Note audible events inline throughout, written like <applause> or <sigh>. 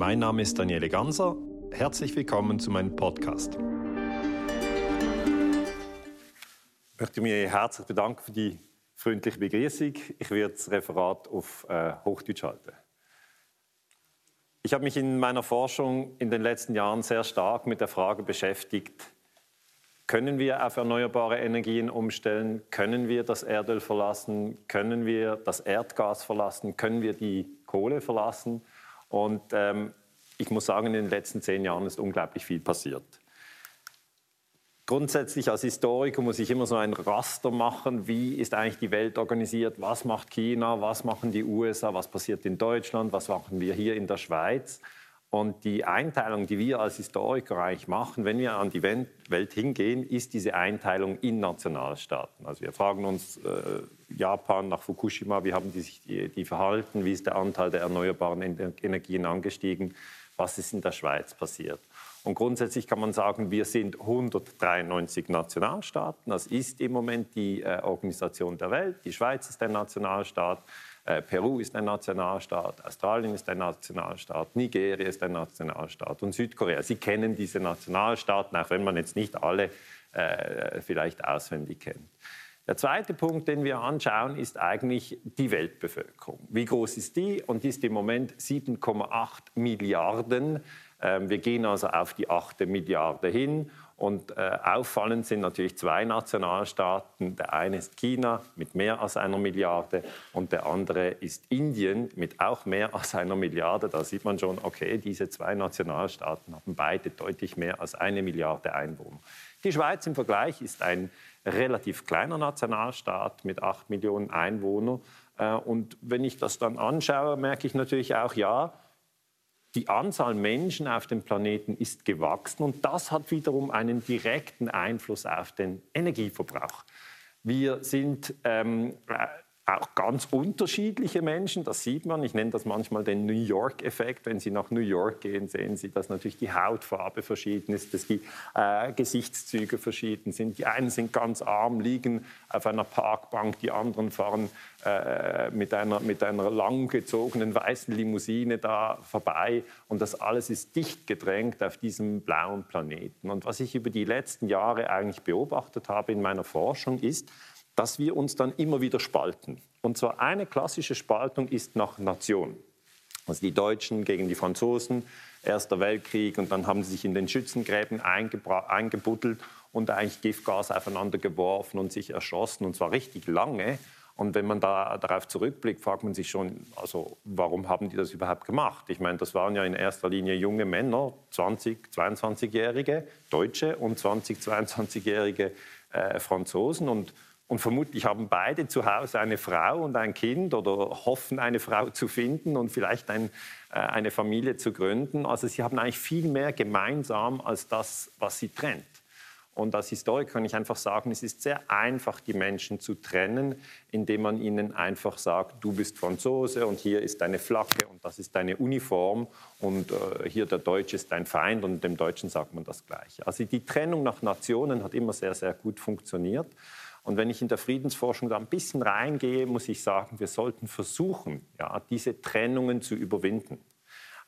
Mein Name ist Daniele Ganser. Herzlich willkommen zu meinem Podcast. Ich möchte mich herzlich bedanken für die freundliche Begrüßung. Ich werde das Referat auf äh, Hochdeutsch halten. Ich habe mich in meiner Forschung in den letzten Jahren sehr stark mit der Frage beschäftigt, können wir auf erneuerbare Energien umstellen? Können wir das Erdöl verlassen? Können wir das Erdgas verlassen? Können wir die Kohle verlassen? Und ähm, ich muss sagen, in den letzten zehn Jahren ist unglaublich viel passiert. Grundsätzlich als Historiker muss ich immer so ein Raster machen, wie ist eigentlich die Welt organisiert, was macht China, was machen die USA, was passiert in Deutschland, was machen wir hier in der Schweiz. Und die Einteilung, die wir als Historiker eigentlich machen, wenn wir an die Welt hingehen, ist diese Einteilung in Nationalstaaten. Also wir fragen uns äh, Japan nach Fukushima, wie haben die sich die, die verhalten, wie ist der Anteil der erneuerbaren Energien angestiegen, was ist in der Schweiz passiert. Und grundsätzlich kann man sagen, wir sind 193 Nationalstaaten. Das ist im Moment die äh, Organisation der Welt. Die Schweiz ist ein Nationalstaat, äh, Peru ist ein Nationalstaat, Australien ist ein Nationalstaat, Nigeria ist ein Nationalstaat und Südkorea. Sie kennen diese Nationalstaaten, auch wenn man jetzt nicht alle äh, vielleicht auswendig kennt. Der zweite Punkt, den wir anschauen, ist eigentlich die Weltbevölkerung. Wie groß ist die? Und die ist im Moment 7,8 Milliarden ähm, wir gehen also auf die 8 Milliarde hin. Und äh, auffallend sind natürlich zwei Nationalstaaten. Der eine ist China mit mehr als einer Milliarde und der andere ist Indien mit auch mehr als einer Milliarde. Da sieht man schon, okay, diese zwei Nationalstaaten haben beide deutlich mehr als eine Milliarde Einwohner. Die Schweiz im Vergleich ist ein relativ kleiner Nationalstaat mit acht Millionen Einwohnern. Äh, und wenn ich das dann anschaue, merke ich natürlich auch, ja, die Anzahl Menschen auf dem Planeten ist gewachsen und das hat wiederum einen direkten Einfluss auf den Energieverbrauch. Wir sind ähm, auch ganz unterschiedliche Menschen, das sieht man. Ich nenne das manchmal den New York-Effekt. Wenn Sie nach New York gehen, sehen Sie, dass natürlich die Hautfarbe verschieden ist, dass die äh, Gesichtszüge verschieden sind. Die einen sind ganz arm, liegen auf einer Parkbank, die anderen fahren äh, mit, einer, mit einer langgezogenen weißen Limousine da vorbei. Und das alles ist dicht gedrängt auf diesem blauen Planeten. Und was ich über die letzten Jahre eigentlich beobachtet habe in meiner Forschung ist, dass wir uns dann immer wieder spalten. Und zwar eine klassische Spaltung ist nach Nation. Also die Deutschen gegen die Franzosen, Erster Weltkrieg und dann haben sie sich in den Schützengräben eingebuddelt und eigentlich Giftgas aufeinander geworfen und sich erschossen und zwar richtig lange. Und wenn man da darauf zurückblickt, fragt man sich schon, also warum haben die das überhaupt gemacht? Ich meine, das waren ja in erster Linie junge Männer, 20, 22-Jährige Deutsche und 20, 22-Jährige äh, Franzosen und und vermutlich haben beide zu Hause eine Frau und ein Kind oder hoffen, eine Frau zu finden und vielleicht ein, äh, eine Familie zu gründen. Also sie haben eigentlich viel mehr gemeinsam als das, was sie trennt. Und als Historiker kann ich einfach sagen, es ist sehr einfach, die Menschen zu trennen, indem man ihnen einfach sagt, du bist Franzose und hier ist deine Flagge und das ist deine Uniform und äh, hier der Deutsche ist dein Feind und dem Deutschen sagt man das Gleiche. Also die Trennung nach Nationen hat immer sehr, sehr gut funktioniert. Und wenn ich in der Friedensforschung da ein bisschen reingehe, muss ich sagen, wir sollten versuchen, ja, diese Trennungen zu überwinden.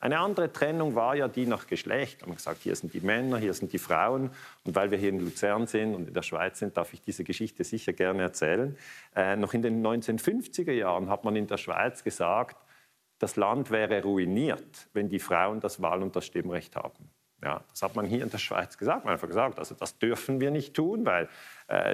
Eine andere Trennung war ja die nach Geschlecht. Man hat gesagt, hier sind die Männer, hier sind die Frauen. Und weil wir hier in Luzern sind und in der Schweiz sind, darf ich diese Geschichte sicher gerne erzählen. Äh, noch in den 1950er Jahren hat man in der Schweiz gesagt, das Land wäre ruiniert, wenn die Frauen das Wahl- und das Stimmrecht haben. Ja, das hat man hier in der Schweiz gesagt. Man hat einfach gesagt, also das dürfen wir nicht tun, weil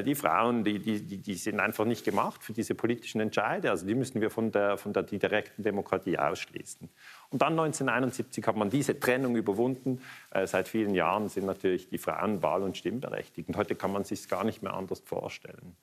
die Frauen, die, die, die sind einfach nicht gemacht für diese politischen Entscheide. Also die müssen wir von der, von der direkten Demokratie ausschließen. Und dann 1971 hat man diese Trennung überwunden. Äh, seit vielen Jahren sind natürlich die Frauen wahl- und stimmberechtigt. Und heute kann man sich gar nicht mehr anders vorstellen.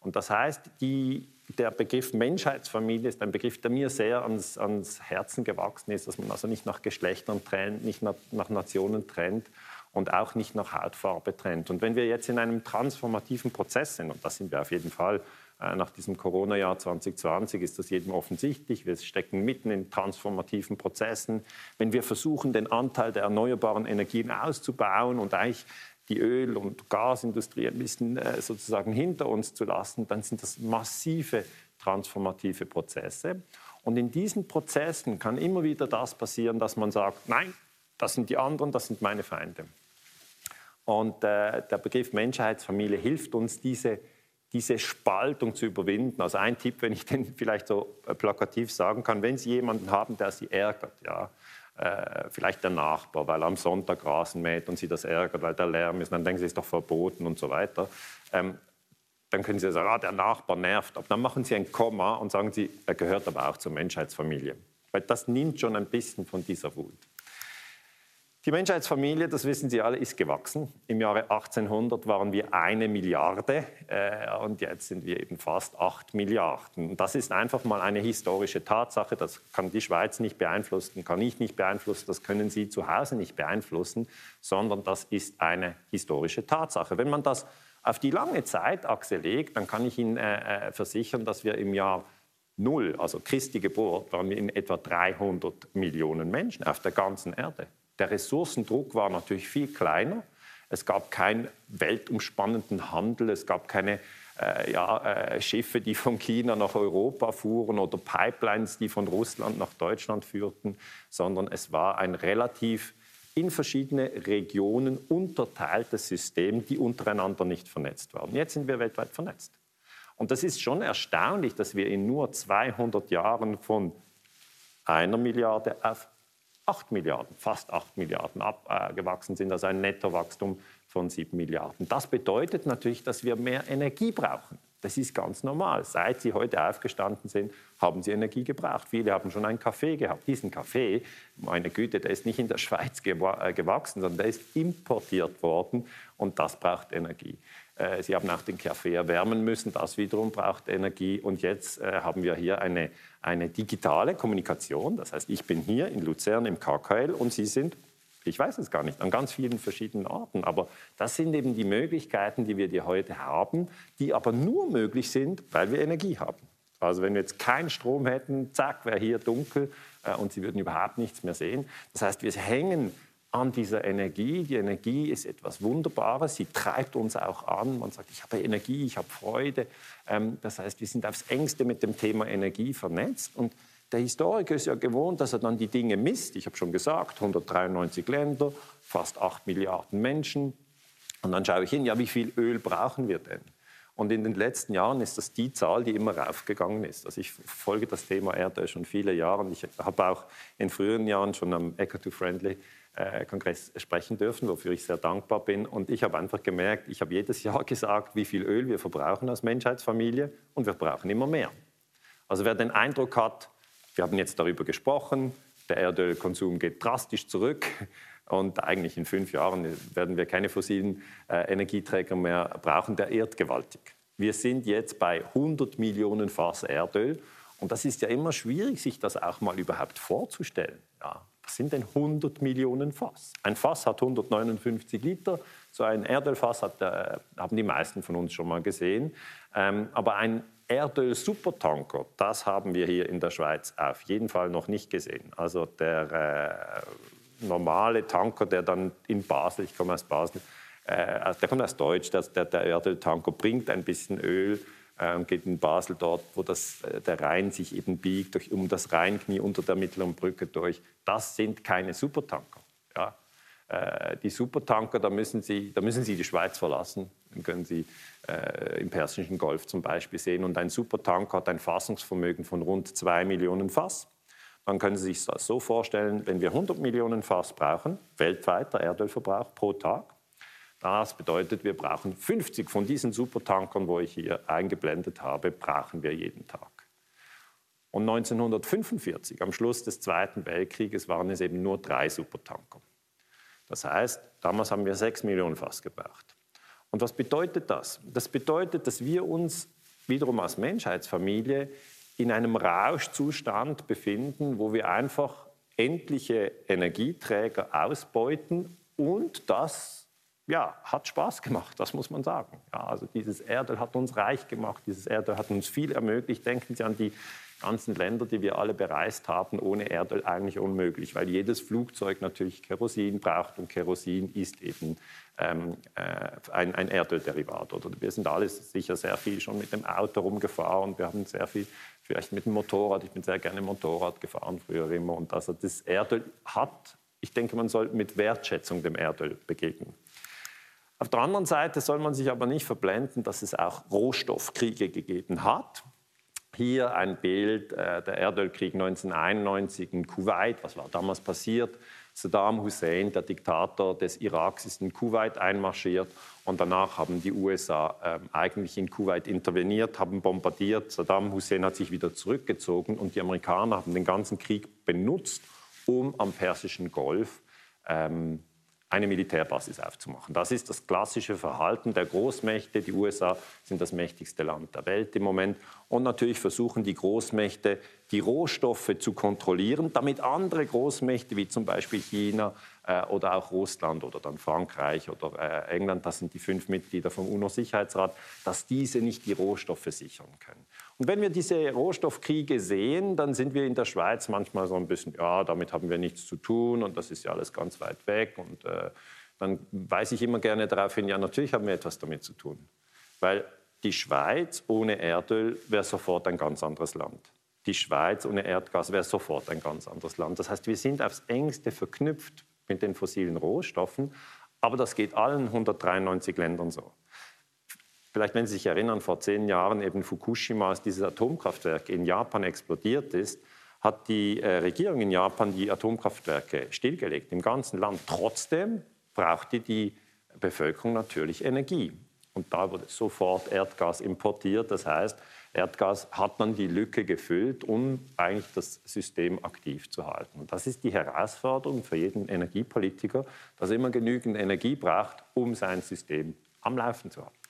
Und das heißt, die, der Begriff Menschheitsfamilie ist ein Begriff, der mir sehr ans, ans Herzen gewachsen ist, dass man also nicht nach Geschlechtern trennt, nicht nach, nach Nationen trennt und auch nicht nach Hautfarbe trennt. Und wenn wir jetzt in einem transformativen Prozess sind, und das sind wir auf jeden Fall, äh, nach diesem Corona-Jahr 2020 ist das jedem offensichtlich. Wir stecken mitten in transformativen Prozessen. Wenn wir versuchen, den Anteil der erneuerbaren Energien auszubauen und eigentlich die Öl- und Gasindustrie ein bisschen äh, sozusagen hinter uns zu lassen, dann sind das massive transformative Prozesse. Und in diesen Prozessen kann immer wieder das passieren, dass man sagt, nein, das sind die anderen, das sind meine Feinde. Und äh, der Begriff Menschheitsfamilie hilft uns, diese, diese Spaltung zu überwinden. Also ein Tipp, wenn ich den vielleicht so äh, plakativ sagen kann, wenn Sie jemanden haben, der Sie ärgert, ja, äh, vielleicht der Nachbar, weil er am Sonntag Rasen mäht und Sie das ärgert, weil der Lärm ist, dann denken Sie, es ist doch verboten und so weiter. Ähm, dann können Sie sagen, ah, der Nachbar nervt. Aber dann machen Sie ein Komma und sagen Sie, er gehört aber auch zur Menschheitsfamilie. Weil das nimmt schon ein bisschen von dieser Wut. Die Menschheitsfamilie, das wissen Sie alle, ist gewachsen. Im Jahre 1800 waren wir eine Milliarde äh, und jetzt sind wir eben fast acht Milliarden. Das ist einfach mal eine historische Tatsache. Das kann die Schweiz nicht beeinflussen, kann ich nicht beeinflussen, das können Sie zu Hause nicht beeinflussen, sondern das ist eine historische Tatsache. Wenn man das auf die lange Zeitachse legt, dann kann ich Ihnen äh, äh versichern, dass wir im Jahr Null, also Christi Geburt, waren wir in etwa 300 Millionen Menschen auf der ganzen Erde. Der Ressourcendruck war natürlich viel kleiner. Es gab keinen weltumspannenden Handel, es gab keine äh, ja, äh, Schiffe, die von China nach Europa fuhren oder Pipelines, die von Russland nach Deutschland führten, sondern es war ein relativ in verschiedene Regionen unterteiltes System, die untereinander nicht vernetzt waren. Jetzt sind wir weltweit vernetzt. Und das ist schon erstaunlich, dass wir in nur 200 Jahren von einer Milliarde auf 8 Milliarden, fast 8 Milliarden abgewachsen sind, also ein Nettowachstum von 7 Milliarden. Das bedeutet natürlich, dass wir mehr Energie brauchen. Das ist ganz normal. Seit Sie heute aufgestanden sind, haben Sie Energie gebraucht. Viele haben schon einen Kaffee gehabt. Diesen Kaffee, meine Güte, der ist nicht in der Schweiz äh, gewachsen, sondern der ist importiert worden und das braucht Energie. Äh, Sie haben auch den Kaffee erwärmen müssen, das wiederum braucht Energie. Und jetzt äh, haben wir hier eine, eine digitale Kommunikation. Das heißt, ich bin hier in Luzern im KKL und Sie sind, ich weiß es gar nicht, an ganz vielen verschiedenen Orten. Aber das sind eben die Möglichkeiten, die wir die heute haben, die aber nur möglich sind, weil wir Energie haben. Also wenn wir jetzt keinen Strom hätten, zack, wäre hier dunkel äh, und Sie würden überhaupt nichts mehr sehen. Das heißt, wir hängen an dieser Energie. Die Energie ist etwas Wunderbares, sie treibt uns auch an. Man sagt, ich habe Energie, ich habe Freude. Ähm, das heißt, wir sind aufs engste mit dem Thema Energie vernetzt. Und der Historiker ist ja gewohnt, dass er dann die Dinge misst. Ich habe schon gesagt, 193 Länder, fast 8 Milliarden Menschen. Und dann schaue ich hin, ja, wie viel Öl brauchen wir denn? Und in den letzten Jahren ist das die Zahl, die immer raufgegangen ist. Also ich folge das Thema Erdöl schon viele Jahre. Ich habe auch in früheren Jahren schon am Eco-to-Friendly äh, Kongress sprechen dürfen, wofür ich sehr dankbar bin. Und ich habe einfach gemerkt, ich habe jedes Jahr <laughs> gesagt, wie viel Öl wir verbrauchen als Menschheitsfamilie und wir brauchen immer mehr. Also wer den Eindruck hat, wir haben jetzt darüber gesprochen, der Erdölkonsum geht drastisch zurück und eigentlich in fünf Jahren werden wir keine fossilen äh, Energieträger mehr brauchen, der irrt gewaltig. Wir sind jetzt bei 100 Millionen Fass Erdöl und das ist ja immer schwierig, sich das auch mal überhaupt vorzustellen. Ja, was sind denn 100 Millionen Fass? Ein Fass hat 159 Liter. So ein Erdölfass hat, äh, haben die meisten von uns schon mal gesehen. Ähm, aber ein Erdöl-Supertanker, das haben wir hier in der Schweiz auf jeden Fall noch nicht gesehen. Also der äh, normale Tanker, der dann in Basel, ich komme aus Basel, äh, der kommt aus Deutsch, der, der, der Erdöltanker bringt ein bisschen Öl äh, geht in Basel dort, wo das, äh, der Rhein sich eben biegt, durch, um das Rheinknie unter der mittleren Brücke durch. Das sind keine Supertanker. Ja. Äh, die Supertanker, da müssen, Sie, da müssen Sie die Schweiz verlassen. Dann können Sie äh, im Persischen Golf zum Beispiel sehen. Und ein Supertanker hat ein Fassungsvermögen von rund 2 Millionen Fass. Dann können Sie sich das so vorstellen, wenn wir 100 Millionen Fass brauchen, weltweiter Erdölverbrauch pro Tag, das bedeutet, wir brauchen 50 von diesen Supertankern, wo ich hier eingeblendet habe, brauchen wir jeden Tag. Und 1945, am Schluss des Zweiten Weltkrieges, waren es eben nur drei Supertanker. Das heißt, damals haben wir sechs Millionen Fass gebraucht. Und was bedeutet das? Das bedeutet, dass wir uns wiederum als Menschheitsfamilie in einem Rauschzustand befinden, wo wir einfach endliche Energieträger ausbeuten und das ja, hat Spaß gemacht, das muss man sagen. Ja, also dieses Erdöl hat uns reich gemacht, dieses Erdöl hat uns viel ermöglicht. Denken Sie an die ganzen Länder, die wir alle bereist haben, ohne Erdöl eigentlich unmöglich, weil jedes Flugzeug natürlich Kerosin braucht und Kerosin ist eben ähm, äh, ein, ein Erdölderivat. Oder wir sind alle sicher sehr viel schon mit dem Auto rumgefahren wir haben sehr viel vielleicht mit dem Motorrad. Ich bin sehr gerne Motorrad gefahren früher immer. Und also das Erdöl hat, ich denke, man soll mit Wertschätzung dem Erdöl begegnen. Auf der anderen Seite soll man sich aber nicht verblenden, dass es auch Rohstoffkriege gegeben hat. Hier ein Bild, äh, der Erdölkrieg 1991 in Kuwait. Was war damals passiert? Saddam Hussein, der Diktator des Iraks, ist in Kuwait einmarschiert und danach haben die USA äh, eigentlich in Kuwait interveniert, haben bombardiert. Saddam Hussein hat sich wieder zurückgezogen und die Amerikaner haben den ganzen Krieg benutzt, um am Persischen Golf ähm, eine Militärbasis aufzumachen. Das ist das klassische Verhalten der Großmächte. Die USA sind das mächtigste Land der Welt im Moment. Und natürlich versuchen die Großmächte, die Rohstoffe zu kontrollieren, damit andere Großmächte wie zum Beispiel China äh, oder auch Russland oder dann Frankreich oder äh, England, das sind die fünf Mitglieder vom UNO-Sicherheitsrat, dass diese nicht die Rohstoffe sichern können. Und wenn wir diese Rohstoffkriege sehen, dann sind wir in der Schweiz manchmal so ein bisschen, ja, damit haben wir nichts zu tun und das ist ja alles ganz weit weg. Und äh, dann weise ich immer gerne darauf hin, ja, natürlich haben wir etwas damit zu tun. Weil die Schweiz ohne Erdöl wäre sofort ein ganz anderes Land. Die Schweiz ohne Erdgas wäre sofort ein ganz anderes Land. Das heißt, wir sind aufs engste verknüpft mit den fossilen Rohstoffen, aber das geht allen 193 Ländern so. Vielleicht, wenn Sie sich erinnern, vor zehn Jahren eben Fukushima, als dieses Atomkraftwerk in Japan explodiert ist, hat die äh, Regierung in Japan die Atomkraftwerke stillgelegt im ganzen Land. Trotzdem brauchte die Bevölkerung natürlich Energie. Und da wurde sofort Erdgas importiert. Das heißt, Erdgas hat dann die Lücke gefüllt, um eigentlich das System aktiv zu halten. Und das ist die Herausforderung für jeden Energiepolitiker, dass er immer genügend Energie braucht, um sein System am Laufen zu halten.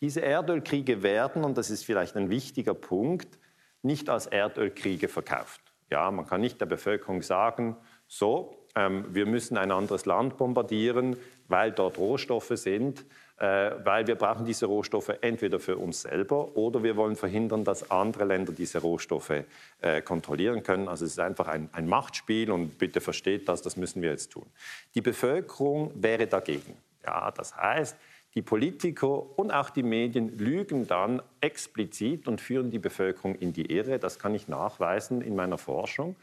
Diese Erdölkriege werden, und das ist vielleicht ein wichtiger Punkt, nicht als Erdölkriege verkauft. Ja, man kann nicht der Bevölkerung sagen, so, ähm, wir müssen ein anderes Land bombardieren, weil dort Rohstoffe sind, äh, weil wir brauchen diese Rohstoffe entweder für uns selber oder wir wollen verhindern, dass andere Länder diese Rohstoffe äh, kontrollieren können. Also es ist einfach ein, ein Machtspiel und bitte versteht das, das müssen wir jetzt tun. Die Bevölkerung wäre dagegen. Ja, das heißt, die Politiker und auch die Medien lügen dann explizit und führen die Bevölkerung in die Irre. Das kann ich nachweisen in meiner Forschung.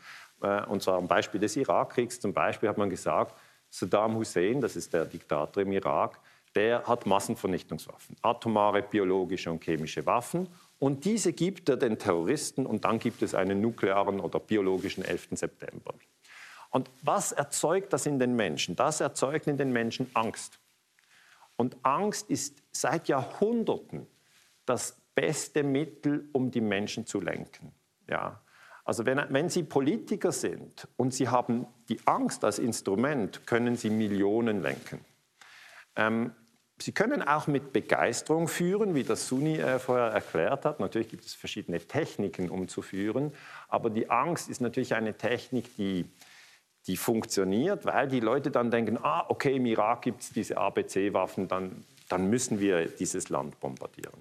Äh, und zwar am Beispiel des Irakkriegs. Zum Beispiel hat man gesagt, Saddam Hussein, das ist der Diktator im Irak, der hat Massenvernichtungswaffen, atomare, biologische und chemische Waffen. Und diese gibt er den Terroristen und dann gibt es einen nuklearen oder biologischen 11. September. Und was erzeugt das in den Menschen? Das erzeugt in den Menschen Angst. Und Angst ist seit Jahrhunderten das beste Mittel, um die Menschen zu lenken. Ja. Also wenn, wenn Sie Politiker sind und Sie haben die Angst als Instrument, können Sie Millionen lenken. Ähm, Sie können auch mit Begeisterung führen, wie das Suni äh, vorher erklärt hat. Natürlich gibt es verschiedene Techniken, um zu führen. Aber die Angst ist natürlich eine Technik, die die funktioniert, weil die Leute dann denken, ah, okay, im Irak gibt es diese ABC-Waffen, dann, dann müssen wir dieses Land bombardieren.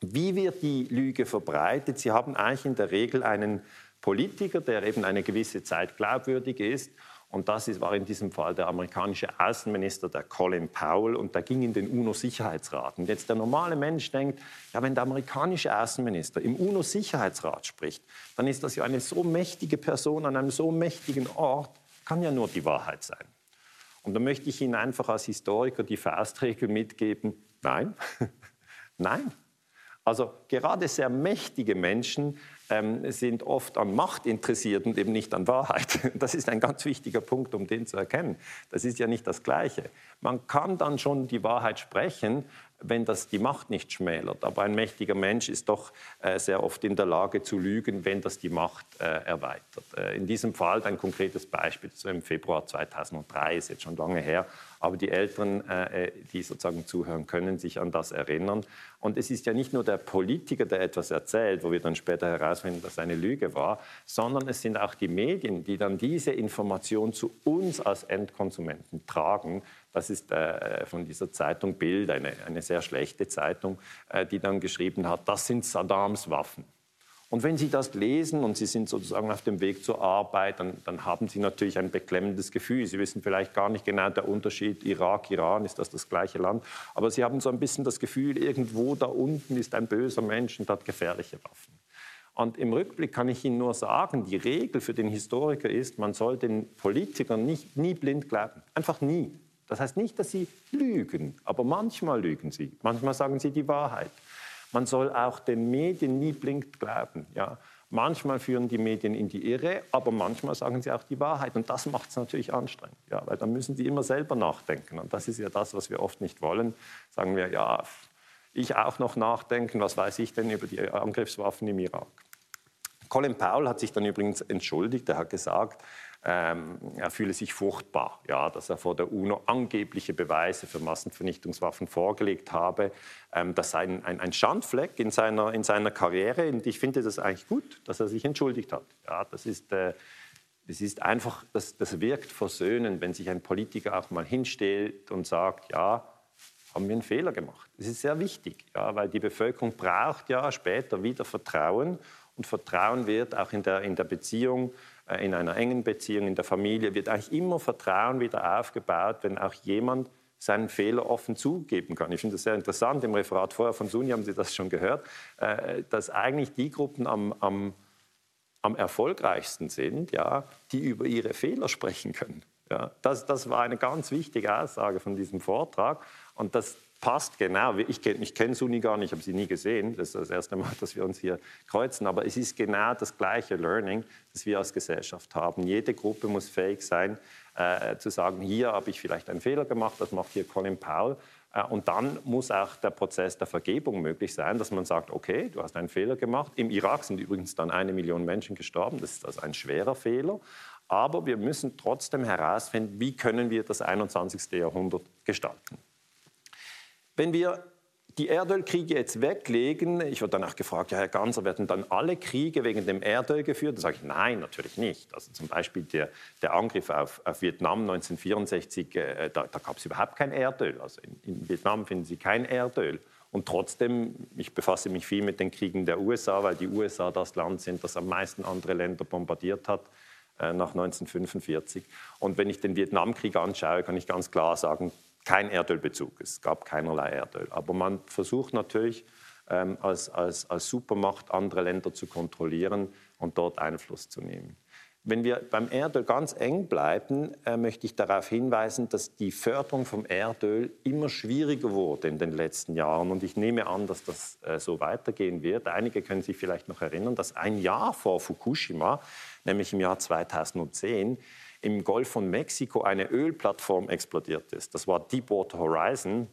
Wie wird die Lüge verbreitet? Sie haben eigentlich in der Regel einen Politiker, der eben eine gewisse Zeit glaubwürdig ist. Und das war in diesem Fall der amerikanische Außenminister, der Colin Powell, und der ging in den UNO-Sicherheitsrat. Und jetzt der normale Mensch denkt, ja, wenn der amerikanische Außenminister im UNO-Sicherheitsrat spricht, dann ist das ja eine so mächtige Person an einem so mächtigen Ort, kann ja nur die Wahrheit sein. Und da möchte ich Ihnen einfach als Historiker die Faustregel mitgeben, nein, <laughs> nein. Also gerade sehr mächtige Menschen ähm, sind oft an Macht interessiert und eben nicht an Wahrheit. <laughs> Das ist ein ganz wichtiger Punkt, um den zu erkennen. Das ist ja nicht das Gleiche. Man kann dann schon die Wahrheit sprechen, wenn das die Macht nicht schmälert. Aber ein mächtiger Mensch ist doch äh, sehr oft in der Lage zu lügen, wenn das die Macht äh, erweitert. Äh, in diesem Fall ein konkretes Beispiel so im Februar 2003, ist jetzt schon lange her, aber die Älteren, äh, die sozusagen zuhören, können sich an das erinnern. Und es ist ja nicht nur der Politiker, der etwas erzählt, wo wir dann später herausfinden, dass es eine Lüge war, sondern es sind auch die Medien, die dann diese Information zu uns als Endkonsumenten tragen, das ist äh, von dieser Zeitung Bild, eine, eine sehr schlechte Zeitung, äh, die dann geschrieben hat, das sind Saddams Waffen. Und wenn Sie das lesen und Sie sind sozusagen auf dem Weg zur Arbeit, dann, dann, haben Sie natürlich ein beklemmendes Gefühl. Sie wissen vielleicht gar nicht genau der Unterschied Irak, Iran, ist das das gleiche Land. Aber Sie haben so ein bisschen das Gefühl, irgendwo da unten ist ein böser Mensch und hat gefährliche Waffen. Und im Rückblick kann ich Ihnen nur sagen, die Regel für den Historiker ist, man soll den Politikern nicht, nie blind glauben. Einfach nie. Das heißt nicht, dass sie lügen, aber manchmal lügen sie. Manchmal sagen sie die Wahrheit. Man soll auch den Medien nie blind glauben. Ja. Manchmal führen die Medien in die Irre, aber manchmal sagen sie auch die Wahrheit. Und das macht es natürlich anstrengend, ja, weil dann müssen sie immer selber nachdenken. Und das ist ja das, was wir oft nicht wollen. Sagen wir, ja, ich auch noch nachdenken, was weiß ich denn über die Angriffswaffen im Irak. Colin Powell hat sich dann übrigens entschuldigt. Er hat gesagt, ähm, er fühle sich furchtbar, ja, dass er vor der UNO angebliche Beweise für Massenvernichtungswaffen vorgelegt habe. Ähm, das sei ein, ein, Schandfleck in seiner, in seiner Karriere. Und ich finde das eigentlich gut, dass er sich entschuldigt hat. Ja, das ist, äh, das ist einfach, das, das wirkt versöhnend, wenn sich ein Politiker auch mal hinstellt und sagt, ja, haben wir einen Fehler gemacht. Das ist sehr wichtig, ja, weil die Bevölkerung braucht ja später wieder Vertrauen. Und Vertrauen wird auch in der, in der Beziehung, in einer engen Beziehung, in der Familie, wird eigentlich immer Vertrauen wieder aufgebaut, wenn auch jemand seinen Fehler offen zugeben kann. Ich finde das sehr interessant. Im Referat vorher von Suni haben Sie das schon gehört, äh, dass eigentlich die Gruppen am, am, am erfolgreichsten sind, ja, die über ihre Fehler sprechen können. Ja, das, das war eine ganz wichtige Aussage von diesem Vortrag. Und das, passt genau. Ich, ich kenne Suni gar nicht, habe sie nie gesehen. Das ist das erste Mal, dass wir uns hier kreuzen. Aber es ist genau das gleiche Learning, das wir als Gesellschaft haben. Jede Gruppe muss fähig sein, äh, zu sagen, hier habe ich vielleicht einen Fehler gemacht, das macht hier Colin Powell. Äh, und dann muss auch der Prozess der Vergebung möglich sein, dass man sagt, okay, du hast einen Fehler gemacht. Im Irak sind übrigens dann eine Million Menschen gestorben. Das ist also ein schwerer Fehler. Aber wir müssen trotzdem herausfinden, wie können wir das 21. Jahrhundert gestalten. Wenn wir die Erdölkriege jetzt weglegen, ich wurde danach gefragt, ja, Herr Ganser, werden dann alle Kriege wegen dem Erdöl geführt? Da sage ich, nein, natürlich nicht. Also zum Beispiel der, der Angriff auf, auf, Vietnam 1964, äh, da, da gab es überhaupt kein Erdöl. Also in, in, Vietnam finden Sie kein Erdöl. Und trotzdem, ich befasse mich viel mit den Kriegen der USA, weil die USA das Land sind, das am meisten andere Länder bombardiert hat äh, nach 1945. Und wenn ich den Vietnamkrieg anschaue, kann ich ganz klar sagen, kein Erdölbezug. Es gab keinerlei Erdöl. Aber man versucht natürlich ähm, als, als, als Supermacht andere Länder zu kontrollieren und dort Einfluss zu nehmen. Wenn wir beim Erdöl ganz eng bleiben, äh, möchte ich darauf hinweisen, dass die Förderung vom Erdöl immer schwieriger wurde in den letzten Jahren. Und ich nehme an, dass das äh, so weitergehen wird. Einige können sich vielleicht noch erinnern, dass ein Jahr vor Fukushima, nämlich im Jahr 2010, im Golf von Mexiko eine Ölplattform explodiert ist. Das war Deepwater Horizon,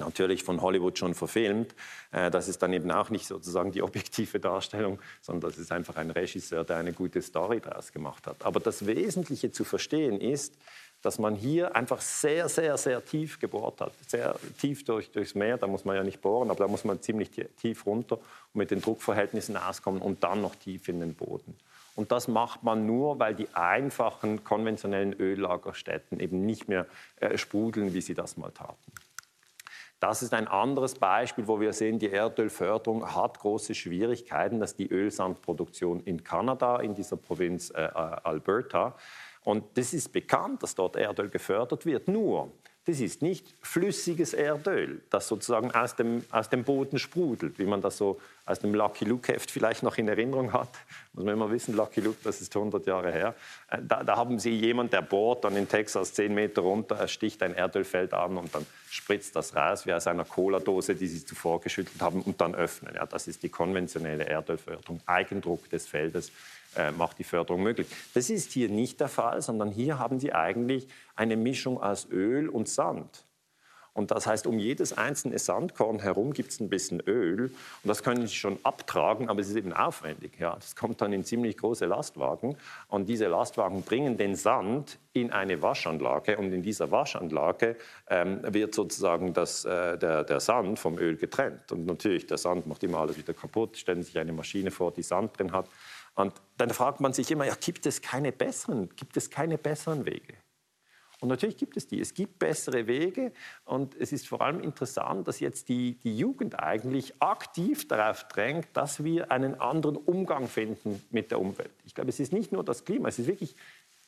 natürlich von Hollywood schon verfilmt. Äh, das ist dann eben auch nicht sozusagen die objektive Darstellung, sondern das ist einfach ein Regisseur, der eine gute Story daraus gemacht hat. Aber das Wesentliche zu verstehen ist, dass man hier einfach sehr, sehr, sehr tief gebohrt hat. Sehr tief durch, durchs Meer, da muss man ja nicht bohren, aber da muss man ziemlich tief runter und mit den Druckverhältnissen auskommen und dann noch tief in den Boden. Und das macht man nur, weil die einfachen konventionellen Öllagerstätten eben nicht mehr äh, sprudeln, wie sie das mal taten. Das ist ein anderes Beispiel, wo wir sehen, die Erdölförderung hat große Schwierigkeiten. Das ist die Ölsandproduktion in Kanada, in dieser Provinz äh, Alberta. Und das ist bekannt, dass dort Erdöl gefördert wird. Nur, das ist nicht flüssiges Erdöl, das sozusagen aus dem, aus dem Boden sprudelt, wie man das so aus dem Lucky Luke-Heft vielleicht noch in Erinnerung hat. Muss man immer wissen, Lucky Luke, das ist 100 Jahre her. Äh, da, da haben Sie jemand, der bohrt dann in Texas 10 Meter runter, er sticht ein Erdölfeld an und dann spritzt das raus wie aus einer Cola-Dose, die Sie zuvor geschüttelt haben und dann öffnen. Ja, das ist die konventionelle Erdölförderung, Eigendruck des Feldes äh, macht die Förderung möglich. Das ist hier nicht der Fall, sondern hier haben Sie eigentlich eine Mischung aus Öl und Sand. Und das heißt, um jedes einzelne Sandkorn herum gibt es ein bisschen Öl. Und das können Sie schon abtragen, aber es ist eben aufwendig. Ja, das kommt dann in ziemlich große Lastwagen. Und diese Lastwagen bringen den Sand in eine Waschanlage. Und in dieser Waschanlage ähm, wird sozusagen das, äh, der, der Sand vom Öl getrennt. Und natürlich, der Sand macht immer alles wieder kaputt. Stellen Sie sich eine Maschine vor, die Sand drin hat. Und dann fragt man sich immer, ja, gibt es keine besseren, gibt es keine besseren Wege? Und natürlich gibt es die. Es gibt bessere Wege. Und es ist vor allem interessant, dass jetzt die, die Jugend eigentlich aktiv darauf drängt, dass wir einen anderen Umgang finden mit der Umwelt. Ich glaube, es ist nicht nur das Klima, es ist wirklich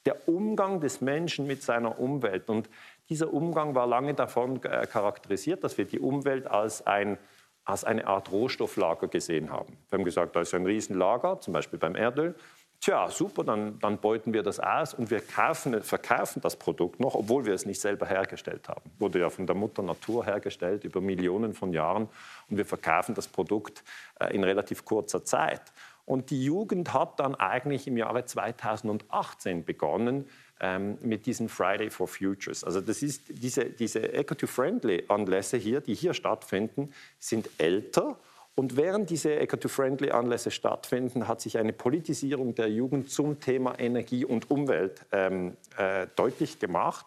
der Umgang des Menschen mit seiner Umwelt. Und dieser Umgang war lange davon äh, charakterisiert, dass wir die Umwelt als ein als eine Art Rohstofflager gesehen haben. Wir haben gesagt, da ist ein Riesenlager, zum Beispiel beim Erdöl. Tja, super, dann, dann beuten wir das aus und wir kaufen, verkaufen das Produkt noch, obwohl wir es nicht selber hergestellt haben. Wurde ja von der Mutter Natur hergestellt über Millionen von Jahren und wir verkaufen das Produkt äh, in relativ kurzer Zeit. Und die Jugend hat dann eigentlich im Jahre 2018 begonnen, ähm, mit diesen Friday for Futures. Also das ist diese, diese Eco-to-Friendly-Anlässe hier, die hier stattfinden, sind älter. Und während diese Eco-to-Friendly-Anlässe stattfinden, hat sich eine Politisierung der Jugend zum Thema Energie und Umwelt ähm, äh, deutlich gemacht.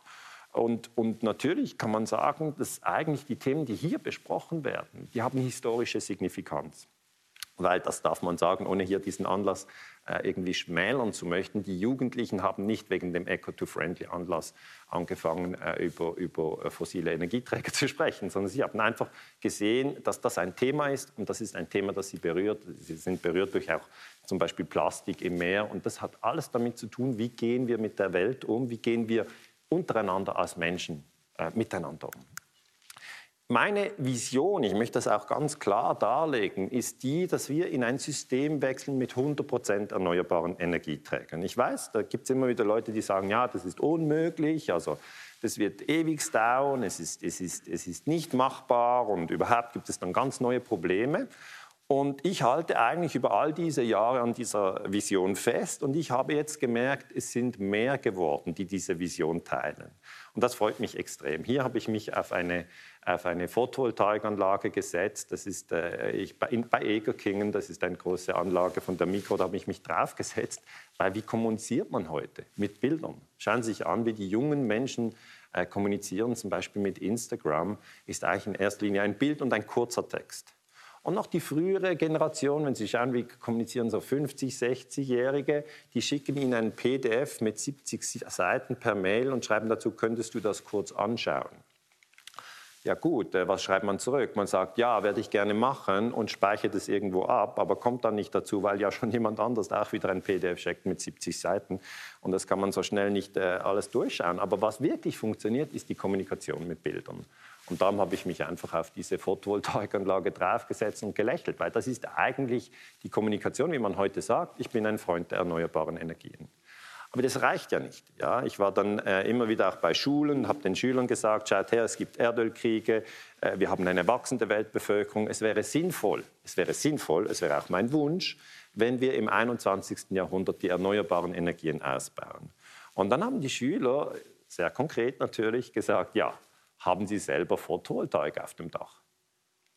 Und, und, natürlich kann man sagen, dass eigentlich die Themen, die hier besprochen werden, die haben historische Signifikanz weil das darf man sagen, ohne hier diesen Anlass äh, irgendwie schmälern zu möchten. Die Jugendlichen haben nicht wegen dem Eco-to-Friendly-Anlass angefangen, äh, über, über äh, fossile Energieträger <laughs> zu sprechen, sondern sie haben einfach gesehen, dass das ein Thema ist und das ist ein Thema, das sie berührt. Sie sind berührt durch auch zum Beispiel Plastik im Meer und das hat alles damit zu tun, wie gehen wir mit der Welt um, wie gehen wir untereinander als Menschen äh, miteinander um. Meine Vision, ich möchte das auch ganz klar darlegen, ist die, dass wir in ein System wechseln mit 100 Prozent erneuerbaren Energieträgern. Ich weiß, da gibt es immer wieder Leute, die sagen, ja, das ist unmöglich, also das wird ewig dauern, es ist, es, ist, es ist nicht machbar und überhaupt gibt es dann ganz neue Probleme. Und ich halte eigentlich über all diese Jahre an dieser Vision fest und ich habe jetzt gemerkt, es sind mehr geworden, die diese Vision teilen. Und das freut mich extrem. Hier habe ich mich auf eine, auf eine Photovoltaikanlage gesetzt. Das ist äh, ich, bei, bei Egerkingen, das ist eine große Anlage von der Mikro, da habe ich mich draufgesetzt. Weil wie kommuniziert man heute? Mit Bildern. Schauen Sie sich an, wie die jungen Menschen äh, kommunizieren, zum Beispiel mit Instagram, ist eigentlich in erster Linie ein Bild und ein kurzer Text. Und noch die frühere Generation, wenn Sie schauen, wie kommunizieren so 50, 60-Jährige, die schicken Ihnen ein PDF mit 70 Seiten per Mail und schreiben dazu, könntest du das kurz anschauen. Ja gut, äh, was schreibt man zurück? Man sagt, ja, werde ich gerne machen und speichert es irgendwo ab, aber kommt dann nicht dazu, weil ja schon <laughs> jemand anders auch wieder ein PDF schickt mit 70 Seiten und das kann man so schnell nicht äh, alles durchschauen. Aber was wirklich funktioniert, ist die Kommunikation mit Bildern. Und darum habe ich mich einfach auf diese Photovoltaikanlage draufgesetzt und gelächelt, weil das ist eigentlich die Kommunikation, wie man heute sagt, ich bin ein Freund der erneuerbaren Energien. Aber das reicht ja nicht. Ja, ich war dann äh, immer wieder auch bei Schulen, habe den Schülern gesagt, schaut her, es gibt Erdölkriege, äh, wir haben eine wachsende Weltbevölkerung. Es wäre sinnvoll, es wäre sinnvoll, es wäre auch mein Wunsch, wenn wir im 21. Jahrhundert die erneuerbaren Energien ausbauen. Und dann haben die Schüler sehr konkret natürlich gesagt, ja, haben Sie selber Photovoltaik auf dem Dach?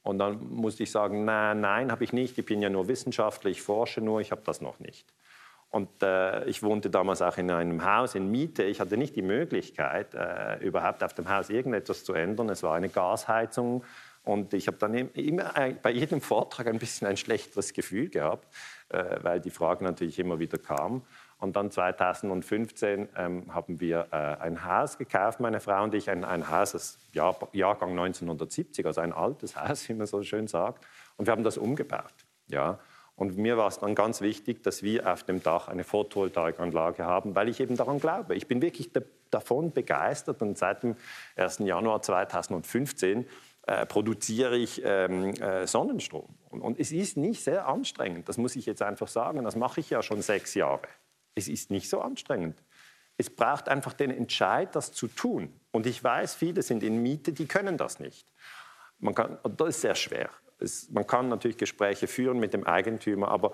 Und dann musste ich sagen, nein, nein, habe ich nicht. Ich bin ja nur Wissenschaftler, ich forsche nur, ich habe das noch nicht. Und äh, ich wohnte damals auch in einem Haus in Miete. Ich hatte nicht die Möglichkeit, äh, überhaupt auf dem Haus irgendetwas zu ändern. Es war eine Gasheizung. Und ich habe dann immer bei jedem Vortrag ein bisschen ein schlechteres Gefühl gehabt, äh, weil die Frage natürlich immer wieder kam. Und dann 2015 ähm, haben wir äh, ein Haus gekauft, meine Frau und ich, ein, ein Haus, das Jahr, Jahrgang 1970, also ein altes Haus, <laughs> wie man so schön sagt. Und wir haben das umgebaut. Ja. Und mir war es dann ganz wichtig, dass wir auf dem Dach eine Photovoltaikanlage haben, weil ich eben daran glaube. Ich bin wirklich davon begeistert und seit dem 1. Januar 2015 äh, produziere ich ähm, äh, Sonnenstrom. Und, und, es ist nicht sehr anstrengend, das muss ich jetzt einfach sagen. Das mache ich ja schon sechs Jahre. Es ist nicht so anstrengend. Es braucht einfach den Entscheid, das zu tun. Und ich weiß, viele sind in Miete, die können das nicht. Man kann, das ist sehr schwer. Es, man kann natürlich Gespräche führen mit dem Eigentümer, aber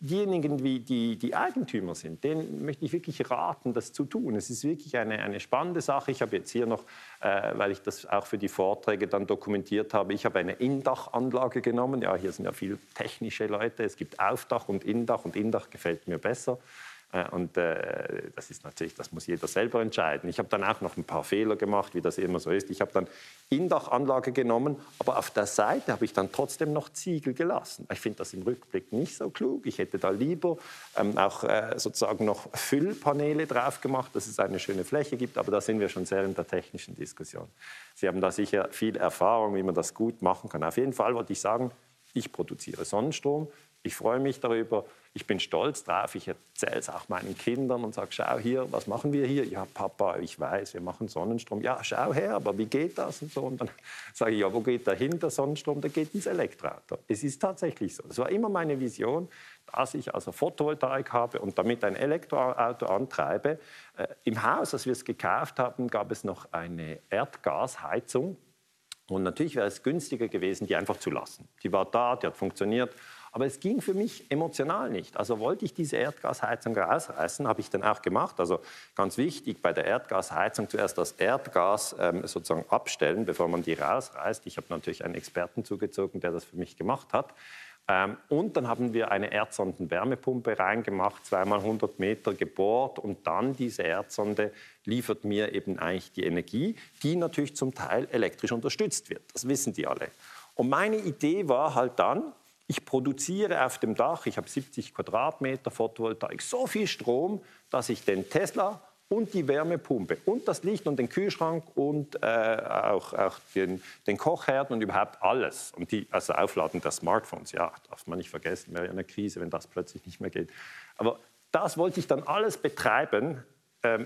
diejenigen, die, die, Eigentümer sind, denen möchte ich wirklich raten, das zu tun. Es ist wirklich eine, eine spannende Sache. Ich habe jetzt hier noch, äh, weil ich das auch für die Vorträge dann dokumentiert habe, ich habe eine Indachanlage genommen. Ja, hier sind ja viele technische Leute. Es gibt Aufdach und Indach und Indach gefällt mir besser. Äh, und äh, das ist natürlich, das muss jeder selber entscheiden. Ich habe dann auch noch ein paar Fehler gemacht, wie das immer so ist. Ich habe dann Indachanlage genommen, aber auf der Seite habe ich dann trotzdem noch Ziegel gelassen. Ich finde das im Rückblick nicht so klug. Ich hätte da lieber ähm, auch äh, sozusagen noch Füllpaneele drauf gemacht, dass es eine schöne Fläche gibt. Aber da sind wir schon sehr in der technischen Diskussion. Sie haben da sicher viel Erfahrung, wie man das gut machen kann. Auf jeden Fall wollte ich sagen, ich produziere Sonnenstrom. Ich freue mich darüber. Ich bin stolz drauf. Ich erzähle es auch meinen Kindern und sage, schau hier, was machen wir hier? Ja, Papa, ich weiß, wir machen Sonnenstrom. Ja, schau her, aber wie geht das? Und so. Und dann <laughs> sage ich, ja, wo geht der hin, der Sonnenstrom? Der geht ins Elektroauto. Es ist tatsächlich so. Das war immer meine Vision, dass ich also Photovoltaik habe und damit ein Elektroauto antreibe. Äh, Im Haus, als wir es gekauft haben, gab es noch eine Erdgasheizung. Und natürlich wäre es günstiger gewesen, die einfach zu lassen. Die war da, die hat funktioniert. Aber es ging für mich emotional nicht. Also wollte ich diese Erdgasheizung rausreißen, habe ich dann auch gemacht. Also ganz wichtig, bei der Erdgasheizung zuerst das Erdgas ähm, sozusagen abstellen, bevor man die rausreißt. Ich habe natürlich einen Experten zugezogen, der das für mich gemacht hat. Ähm, und dann haben wir eine Erdsondenwärmepumpe reingemacht, zweimal 100 Meter gebohrt und dann diese Erdsonde liefert mir eben eigentlich die Energie, die natürlich zum Teil elektrisch unterstützt wird. Das wissen die alle. Und meine Idee war halt dann, ich produziere auf dem Dach, ich habe 70 Quadratmeter Photovoltaik, so viel Strom, dass ich den Tesla und die Wärmepumpe und das Licht und den Kühlschrank und äh, auch, auch den, den, Kochherd und überhaupt alles. Und die, also Aufladen der Smartphones, ja, darf man nicht vergessen, wäre ja eine Krise, wenn das plötzlich nicht mehr geht. Aber das wollte ich dann alles betreiben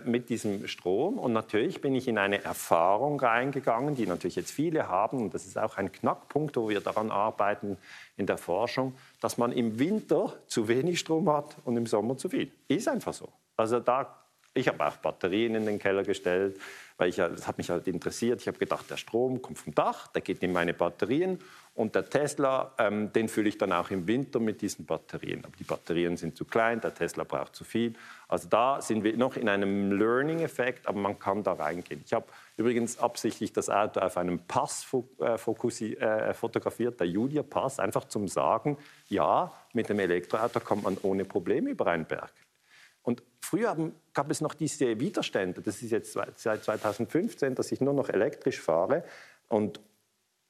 mit diesem Strom. Und natürlich bin ich in eine Erfahrung reingegangen, die natürlich jetzt viele haben. Und das ist auch ein Knackpunkt, wo wir daran arbeiten in der Forschung, dass man im Winter zu wenig Strom hat und im Sommer zu viel. Ist einfach so. Also da, ich habe auch Batterien in den Keller gestellt weil ich, das hat mich halt interessiert. Ich habe gedacht, der Strom kommt vom Dach, der geht in meine Batterien und der Tesla, ähm, den fülle ich dann auch im Winter mit diesen Batterien. Aber die Batterien sind zu klein, der Tesla braucht zu viel. Also da sind wir noch in einem Learning-Effekt, aber man kann da reingehen. Ich habe übrigens absichtlich das Auto auf einem Pass äh, äh, fotografiert, der Julia-Pass, einfach zum Sagen, ja, mit dem Elektroauto kommt man ohne Probleme über einen Berg. Und früher haben, gab es noch diese Widerstände. Das ist jetzt seit 2015, dass ich nur noch elektrisch fahre. Und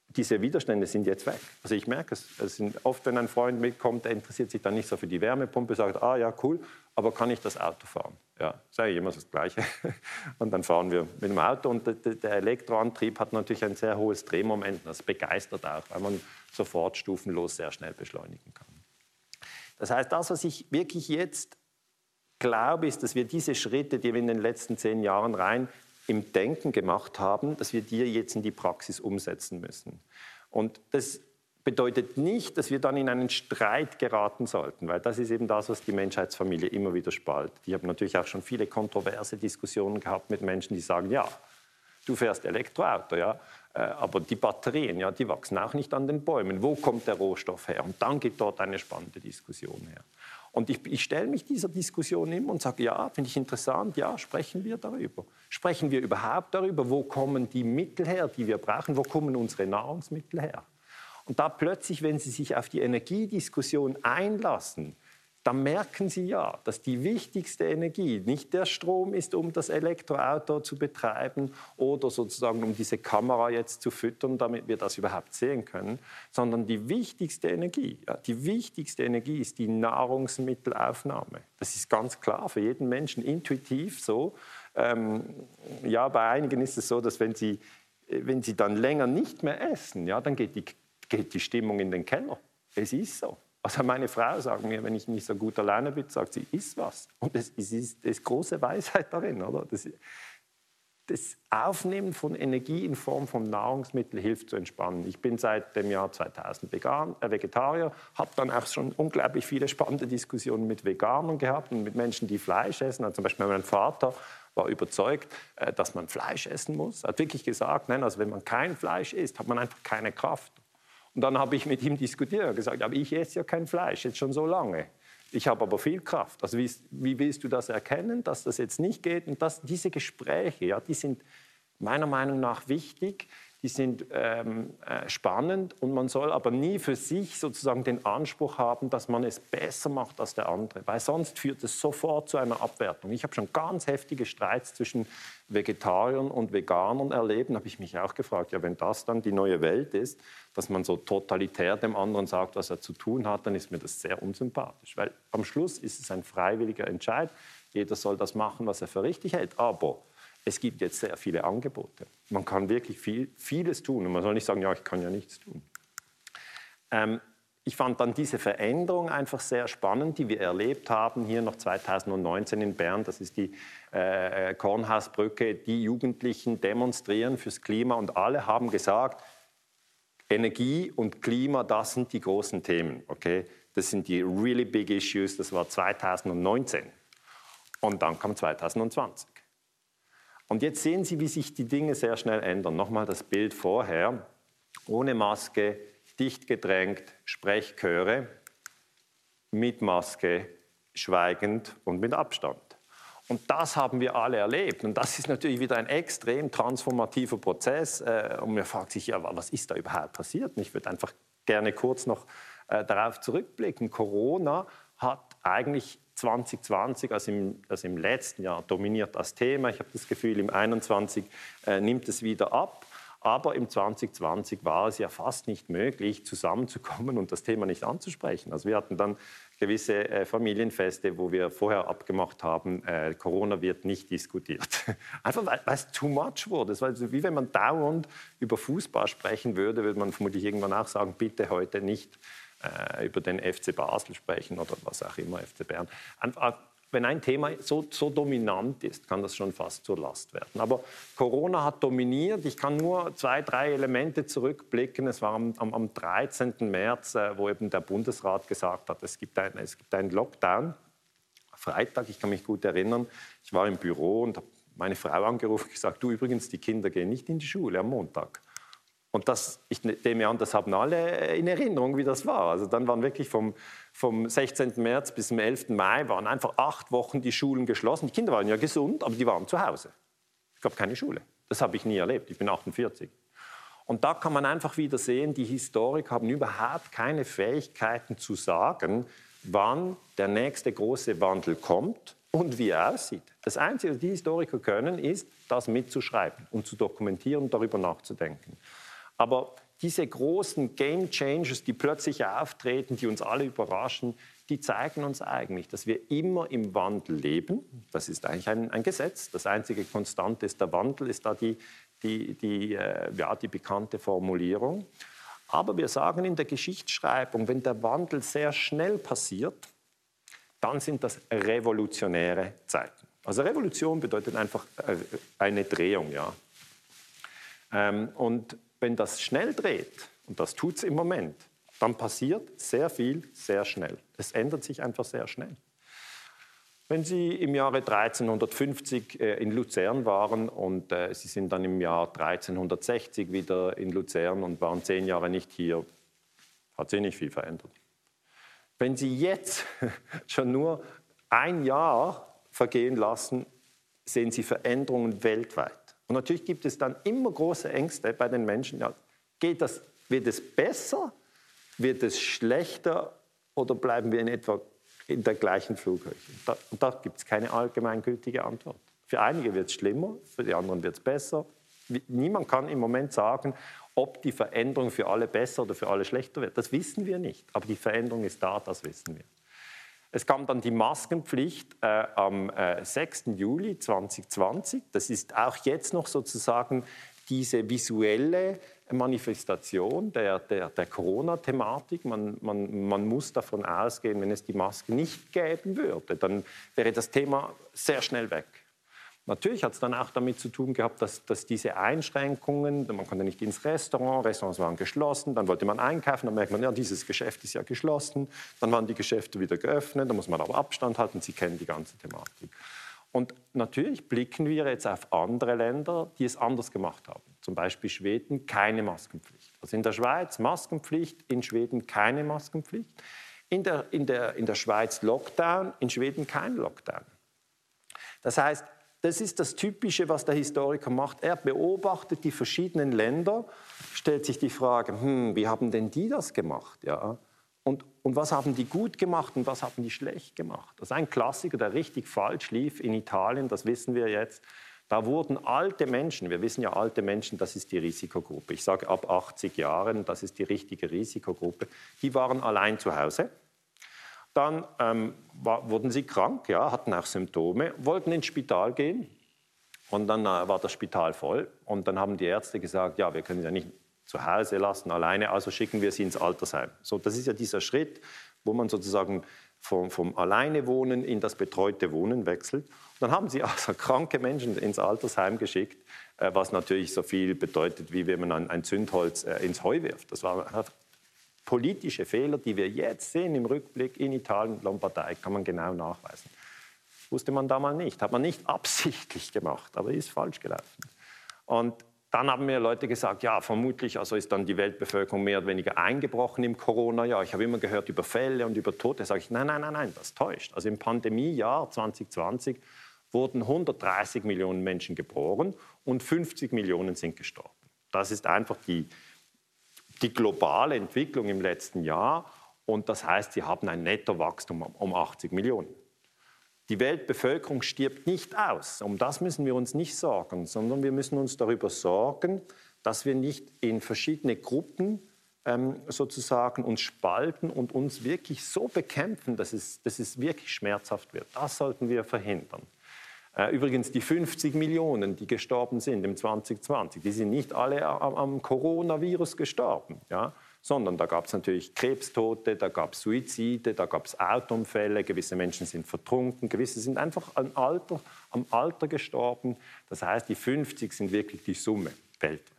diese Widerstände sind jetzt weg. Also ich merke es. es sind oft, wenn ein Freund mitkommt, der interessiert sich dann nicht so für die Wärmepumpe, sagt, ah ja, cool, aber kann ich das Auto fahren? Ja, sage ich immer das Gleiche. <laughs> Und dann fahren wir mit dem Auto. Und der Elektroantrieb hat natürlich ein sehr hohes Drehmoment. Das begeistert auch, weil man sofort stufenlos sehr schnell beschleunigen kann. Das heißt, das, was ich wirklich jetzt glaube, ist, dass wir diese Schritte, die wir in den letzten zehn Jahren rein im Denken gemacht haben, dass wir die jetzt in die Praxis umsetzen müssen. Und das bedeutet nicht, dass wir dann in einen Streit geraten sollten, weil das ist eben das, was die Menschheitsfamilie immer wieder spaltet. Ich habe natürlich auch schon viele kontroverse Diskussionen gehabt mit Menschen, die sagen, ja, du fährst Elektroauto, ja, äh, aber die Batterien, ja, die wachsen auch nicht an den Bäumen. Wo kommt der Rohstoff her? Und dann geht dort eine spannende Diskussion her. Und ich, ich stelle mich dieser Diskussion immer und sage, ja, finde ich interessant, ja, sprechen wir darüber. Sprechen wir überhaupt darüber, wo kommen die Mittel her, die wir brauchen, wo kommen unsere Nahrungsmittel her? Und da plötzlich, wenn Sie sich auf die Energiediskussion einlassen, dann merken Sie ja, dass die wichtigste Energie nicht der Strom ist, um das Elektroauto zu betreiben oder sozusagen um diese Kamera jetzt zu füttern, damit wir das überhaupt sehen können, sondern die wichtigste Energie, ja, die wichtigste Energie ist die Nahrungsmittelaufnahme. Das ist ganz klar für jeden Menschen intuitiv so. Ähm, ja, bei einigen ist es so, dass wenn sie, wenn sie dann länger nicht mehr essen, ja, dann geht die, geht die Stimmung in den Keller. Es ist so. Also meine Frau sagt mir, wenn ich nicht so gut alleine bin, sagt sie, iss was. Und das ist, das große Weisheit darin, oder? Das, das Aufnehmen von Energie in Form von Nahrungsmitteln hilft zu entspannen. Ich bin seit dem Jahr 2000 Vegan, äh, Vegetarier, habe dann auch schon unglaublich viele spannende Diskussionen mit Veganern gehabt und mit Menschen, die Fleisch essen. Also zum Beispiel mein Vater war überzeugt, äh, dass man Fleisch essen muss. Er hat wirklich gesagt, nein, also wenn man kein Fleisch isst, hat man einfach keine Kraft. Und dann habe ich mit ihm diskutiert und gesagt, aber ich esse ja kein Fleisch, jetzt schon so lange. Ich habe aber viel Kraft. Also wie, wie willst du das erkennen, dass das jetzt nicht geht? Und das, diese Gespräche, ja, die sind meiner Meinung nach wichtig, die sind ähm, äh, spannend und man soll aber nie für sich sozusagen den Anspruch haben, dass man es besser macht als der andere, weil sonst führt es sofort zu einer Abwertung. Ich habe schon ganz heftige Streits zwischen Vegetariern und Veganern erlebt, habe ich mich auch gefragt, ja, wenn das dann die neue Welt ist, dass man so totalitär dem anderen sagt, was er zu tun hat, dann ist mir das sehr unsympathisch, weil am Schluss ist es ein freiwilliger Entscheid. Jeder soll das machen, was er für richtig hält, aber es gibt jetzt sehr viele Angebote. Man kann wirklich viel, vieles tun und man soll nicht sagen, ja, ich kann ja nichts tun. Ähm, ich fand dann diese Veränderung einfach sehr spannend, die wir erlebt haben hier noch 2019 in Bern. Das ist die äh, Kornhausbrücke. Die Jugendlichen demonstrieren fürs Klima und alle haben gesagt, Energie und Klima, das sind die großen Themen. Okay? Das sind die really big issues. Das war 2019. Und dann kam 2020. Und jetzt sehen Sie, wie sich die Dinge sehr schnell ändern. Nochmal das Bild vorher. Ohne Maske, dicht gedrängt, Sprechchöre, mit Maske, schweigend und mit Abstand. Und das haben wir alle erlebt. Und das ist natürlich wieder ein extrem transformativer Prozess. Äh, und man fragt sich, ja, was ist da überhaupt passiert? Und ich würde einfach gerne kurz noch äh, darauf zurückblicken. Corona hat eigentlich 2020, also im, also im letzten Jahr, dominiert das Thema. Ich habe das Gefühl, im 2021 äh, nimmt es wieder ab. Aber im 2020 war es ja fast nicht möglich, zusammenzukommen und das Thema nicht anzusprechen. Also wir hatten dann gewisse äh, Familienfeste, wo wir vorher abgemacht haben, äh, Corona wird nicht diskutiert. <laughs> Einfach weil, es too much wurde. Es war also wie wenn man dauernd über Fußball sprechen würde, würde man vermutlich irgendwann auch sagen, bitte heute nicht äh, über den FC Basel sprechen oder was auch immer, FC Bern. Einfach, wenn ein Thema so, so, dominant ist, kann das schon fast zur Last werden. Aber Corona hat dominiert. Ich kann nur zwei, drei Elemente zurückblicken. Es war am, am, am 13. März, äh, wo eben der Bundesrat gesagt hat, es gibt, ein, es gibt einen Lockdown. Freitag, ich kann mich gut erinnern, ich war im Büro und habe meine Frau angerufen und gesagt, du übrigens, die Kinder gehen nicht in die Schule am Montag. Und das, ich nehme an, das haben alle in Erinnerung, wie das war. Also dann waren wirklich vom, vom 16. März bis zum 11. Mai waren einfach acht Wochen die Schulen geschlossen. Die Kinder waren ja gesund, aber die waren zu Hause. Es gab keine Schule. Das habe ich nie erlebt. Ich bin 48. Und da kann man einfach wieder sehen, die Historiker haben überhaupt keine Fähigkeiten zu sagen, wann der nächste große Wandel kommt und wie er aussieht. Das Einzige, was die Historiker können, ist, das mitzuschreiben und zu dokumentieren und darüber nachzudenken. Aber diese großen Game Changers, die plötzlich auftreten, die uns alle überraschen, die zeigen uns eigentlich, dass wir immer im Wandel leben. Das ist eigentlich ein, ein Gesetz. Das einzige Konstante ist der Wandel, ist da die, die, die, äh, ja, die bekannte Formulierung. Aber wir sagen in der Geschichtsschreibung, wenn der Wandel sehr schnell passiert, dann sind das revolutionäre Zeiten. Also Revolution bedeutet einfach äh, eine Drehung, ja. Ähm, und wenn das schnell dreht, und das tut es im Moment, dann passiert sehr viel sehr schnell. Es ändert sich einfach sehr schnell. Wenn Sie im Jahre 1350 äh, in Luzern waren und äh, Sie sind dann im Jahr 1360 wieder in Luzern und waren zehn Jahre nicht hier, hat sich nicht viel verändert. Wenn Sie jetzt <laughs> schon nur ein Jahr vergehen lassen, sehen Sie Veränderungen weltweit. Und natürlich gibt es dann immer große Ängste bei den Menschen. Ja, geht das, wird es besser? Wird es schlechter? Oder bleiben wir in etwa in der gleichen Flughöhe? Da, und da gibt es keine allgemeingültige Antwort. Für einige wird es schlimmer, für die anderen wird es besser. Niemand kann im Moment sagen, ob die Veränderung für alle besser oder für alle schlechter wird. Das wissen wir nicht. Aber die Veränderung ist da, das wissen wir. Es kam dann die Maskenpflicht äh, am äh, 6. Juli 2020. Das ist auch jetzt noch sozusagen diese visuelle Manifestation der, der, der Corona-Thematik. Man, man, man muss davon ausgehen, wenn es die Maske nicht geben würde, dann wäre das Thema sehr schnell weg. Natürlich hat es dann auch damit zu tun gehabt, dass, dass, diese Einschränkungen, man konnte nicht ins Restaurant, Restaurants waren geschlossen, dann wollte man einkaufen, dann merkt man, ja, dieses Geschäft ist ja geschlossen, dann waren die Geschäfte wieder geöffnet, dann muss man aber Abstand halten, Sie kennen die ganze Thematik. Und natürlich blicken wir jetzt auf andere Länder, die es anders gemacht haben. Zum Beispiel Schweden, keine Maskenpflicht. Also in der Schweiz Maskenpflicht, in Schweden keine Maskenpflicht. In der, in der, in der Schweiz Lockdown, in Schweden kein Lockdown. Das heißt, das ist das Typische, was der Historiker macht. Er beobachtet die verschiedenen Länder, stellt sich die Frage, hm, wie haben denn die das gemacht? Ja? Und, und was haben die gut gemacht und was haben die schlecht gemacht? Das ist ein Klassiker, der richtig falsch lief in Italien, das wissen wir jetzt. Da wurden alte Menschen, wir wissen ja, alte Menschen, das ist die Risikogruppe. Ich sage ab 80 Jahren, das ist die richtige Risikogruppe. Die waren allein zu Hause dann ähm, war, wurden sie krank, ja, hatten auch Symptome, wollten ins Spital gehen. Und dann äh, war das Spital voll. Und dann haben die Ärzte gesagt, ja, wir können ja nicht zu Hause lassen, alleine, also schicken wir sie ins Altersheim. So, das ist ja dieser Schritt, wo man sozusagen vom, vom Alleinewohnen in das betreute Wohnen wechselt. Dann haben sie <laughs> also kranke Menschen ins Altersheim geschickt, äh, was natürlich so viel bedeutet, wie wenn man ein, Zündholz äh, ins Heu wirft. Das waren politische Fehler, die wir jetzt sehen im Rückblick in Italien, Lombardei, kann man genau nachweisen. Wusste man damals nicht, hat man nicht <laughs> absichtlich gemacht, aber ist falsch gelaufen. Und dann haben mir Leute gesagt, ja, vermutlich also ist dann die Weltbevölkerung mehr oder weniger eingebrochen im Corona-Jahr. Ich habe immer gehört über Fälle und über Tote. Da sage ich, nein, nein, nein, nein, das täuscht. Also im Pandemiejahr 2020 wurden 130 Millionen Menschen geboren und 50 Millionen sind gestorben. Das ist einfach die, die globale Entwicklung im letzten Jahr. Und das heißt, sie haben ein Nettowachstum um 80 Millionen. Die Weltbevölkerung stirbt nicht aus. Um das müssen wir uns nicht sorgen, sondern wir müssen uns darüber sorgen, dass wir nicht in verschiedene Gruppen ähm, sozusagen uns spalten und uns wirklich so bekämpfen, dass es, dass es wirklich schmerzhaft wird. Das sollten wir verhindern. Äh, übrigens, die 50 Millionen, die gestorben sind im 2020, die sind nicht alle am, Coronavirus gestorben. Ja? sondern da gab es natürlich Krebstote, da gab es Suizide, da gab es Autounfälle, gewisse Menschen sind vertrunken, gewisse sind einfach am Alter, am Alter gestorben. Das heißt, die 50 sind wirklich die Summe weltweit.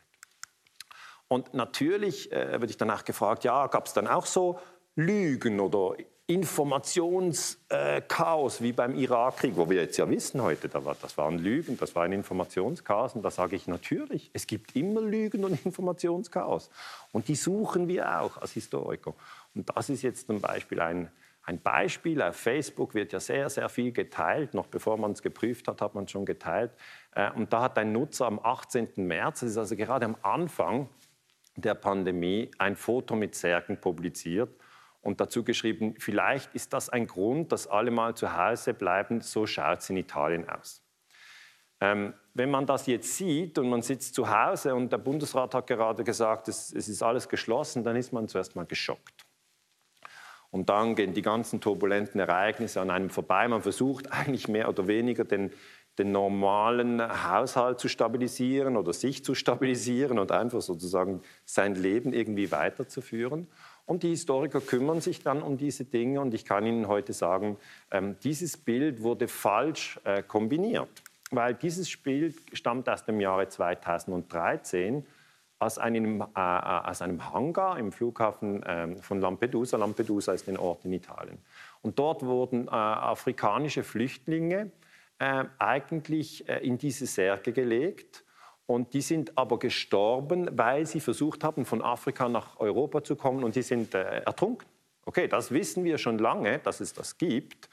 Und natürlich äh, würde ich danach gefragt, ja, gab es dann auch so Lügen oder Informationschaos äh, wie beim Irakkrieg, wo wir jetzt ja wissen heute, das waren Lügen, das war ein Informationschaos. Und da sage ich natürlich, es gibt immer Lügen und Informationschaos. Und die suchen wir auch als Historiker. Und das ist jetzt zum Beispiel ein, ein Beispiel. Auf Facebook wird ja sehr, sehr viel geteilt. Noch bevor man es geprüft hat, hat man schon geteilt. Äh, und da hat ein Nutzer am 18. März, das ist also gerade am Anfang der Pandemie, ein Foto mit Särgen publiziert und dazu geschrieben, vielleicht ist das ein Grund, dass alle mal zu Hause bleiben, so schaut es in Italien aus. Ähm, wenn man das jetzt sieht und man sitzt zu Hause und der Bundesrat hat gerade gesagt, es, es ist alles geschlossen, dann ist man zuerst mal geschockt. Und dann gehen die ganzen turbulenten Ereignisse an einem vorbei. Man versucht eigentlich mehr oder weniger den, den normalen Haushalt zu stabilisieren oder sich zu stabilisieren und einfach sozusagen sein Leben irgendwie weiterzuführen. Und die Historiker kümmern sich dann um diese Dinge. Und ich kann Ihnen heute sagen, ähm, dieses Bild wurde falsch äh, kombiniert. Weil dieses Bild stammt aus dem Jahre 2013 aus einem, äh, äh, aus einem Hangar im Flughafen äh, von Lampedusa. Lampedusa ist ein Ort in Italien. Und dort wurden äh, afrikanische Flüchtlinge äh, eigentlich in diese Särge gelegt und die sind aber gestorben, weil sie versucht haben, von Afrika nach Europa zu kommen und sie sind äh, ertrunken. Okay, das wissen wir schon lange, dass es das gibt.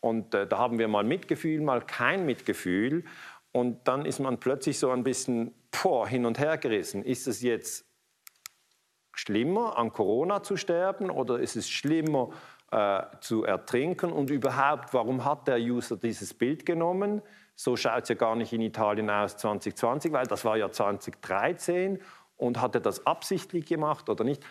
Und äh, da haben wir mal Mitgefühl, mal kein Mitgefühl. Und dann ist man plötzlich so ein bisschen boah, hin und her gerissen. Ist es jetzt schlimmer, an Corona zu sterben oder ist es schlimmer, äh, zu ertrinken? Und überhaupt, warum hat der User dieses Bild genommen? So schaut es ja gar nicht in Italien aus 2020, weil das war ja 2013 und hat er das absichtlich gemacht oder nicht?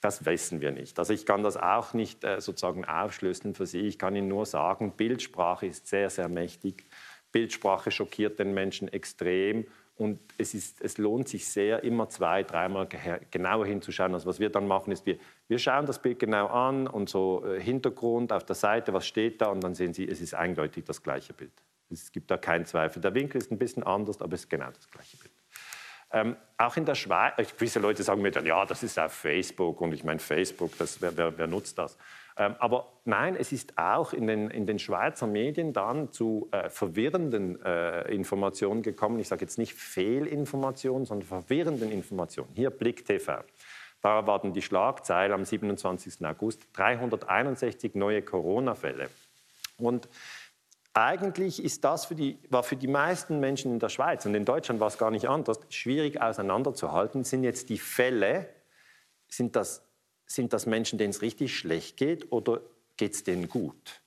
Das wissen wir nicht. Also ich kann das auch nicht äh, sozusagen aufschlüsseln für Sie. Ich kann Ihnen nur sagen, Bildsprache ist sehr, sehr mächtig. Bildsprache schockiert den Menschen extrem. Und es, ist, es lohnt sich sehr, immer zwei, dreimal genauer hinzuschauen. Also was wir dann machen, ist, wir, wir schauen das Bild genau an und so äh, Hintergrund auf der Seite, was steht da, und dann sehen Sie, es ist eindeutig das gleiche Bild. Es gibt da keinen Zweifel. Der Winkel ist ein bisschen anders, aber es ist genau das gleiche Bild. Ähm, auch in der Schweiz, gewisse Leute sagen mir dann, ja, das ist auf Facebook und ich meine, Facebook, das, wer, wer, wer nutzt das? Ähm, aber nein, es ist auch in den, in den Schweizer Medien dann zu äh, verwirrenden äh, Informationen gekommen. Ich sage jetzt nicht Fehlinformationen, sondern verwirrenden Informationen. Hier Blick TV. Da waren die Schlagzeilen am 27. August 361 neue Corona-Fälle. Und eigentlich ist das für die, war für die meisten Menschen in der Schweiz und in Deutschland war es gar nicht anders, schwierig auseinanderzuhalten. Sind jetzt die Fälle, sind das, sind das Menschen, denen es richtig schlecht geht oder geht es denen gut?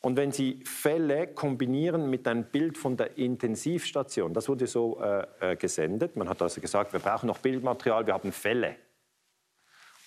Und wenn Sie Fälle kombinieren mit einem Bild von der Intensivstation, das wurde so äh, äh gesendet, man hat also gesagt, wir brauchen noch Bildmaterial, wir haben Fälle.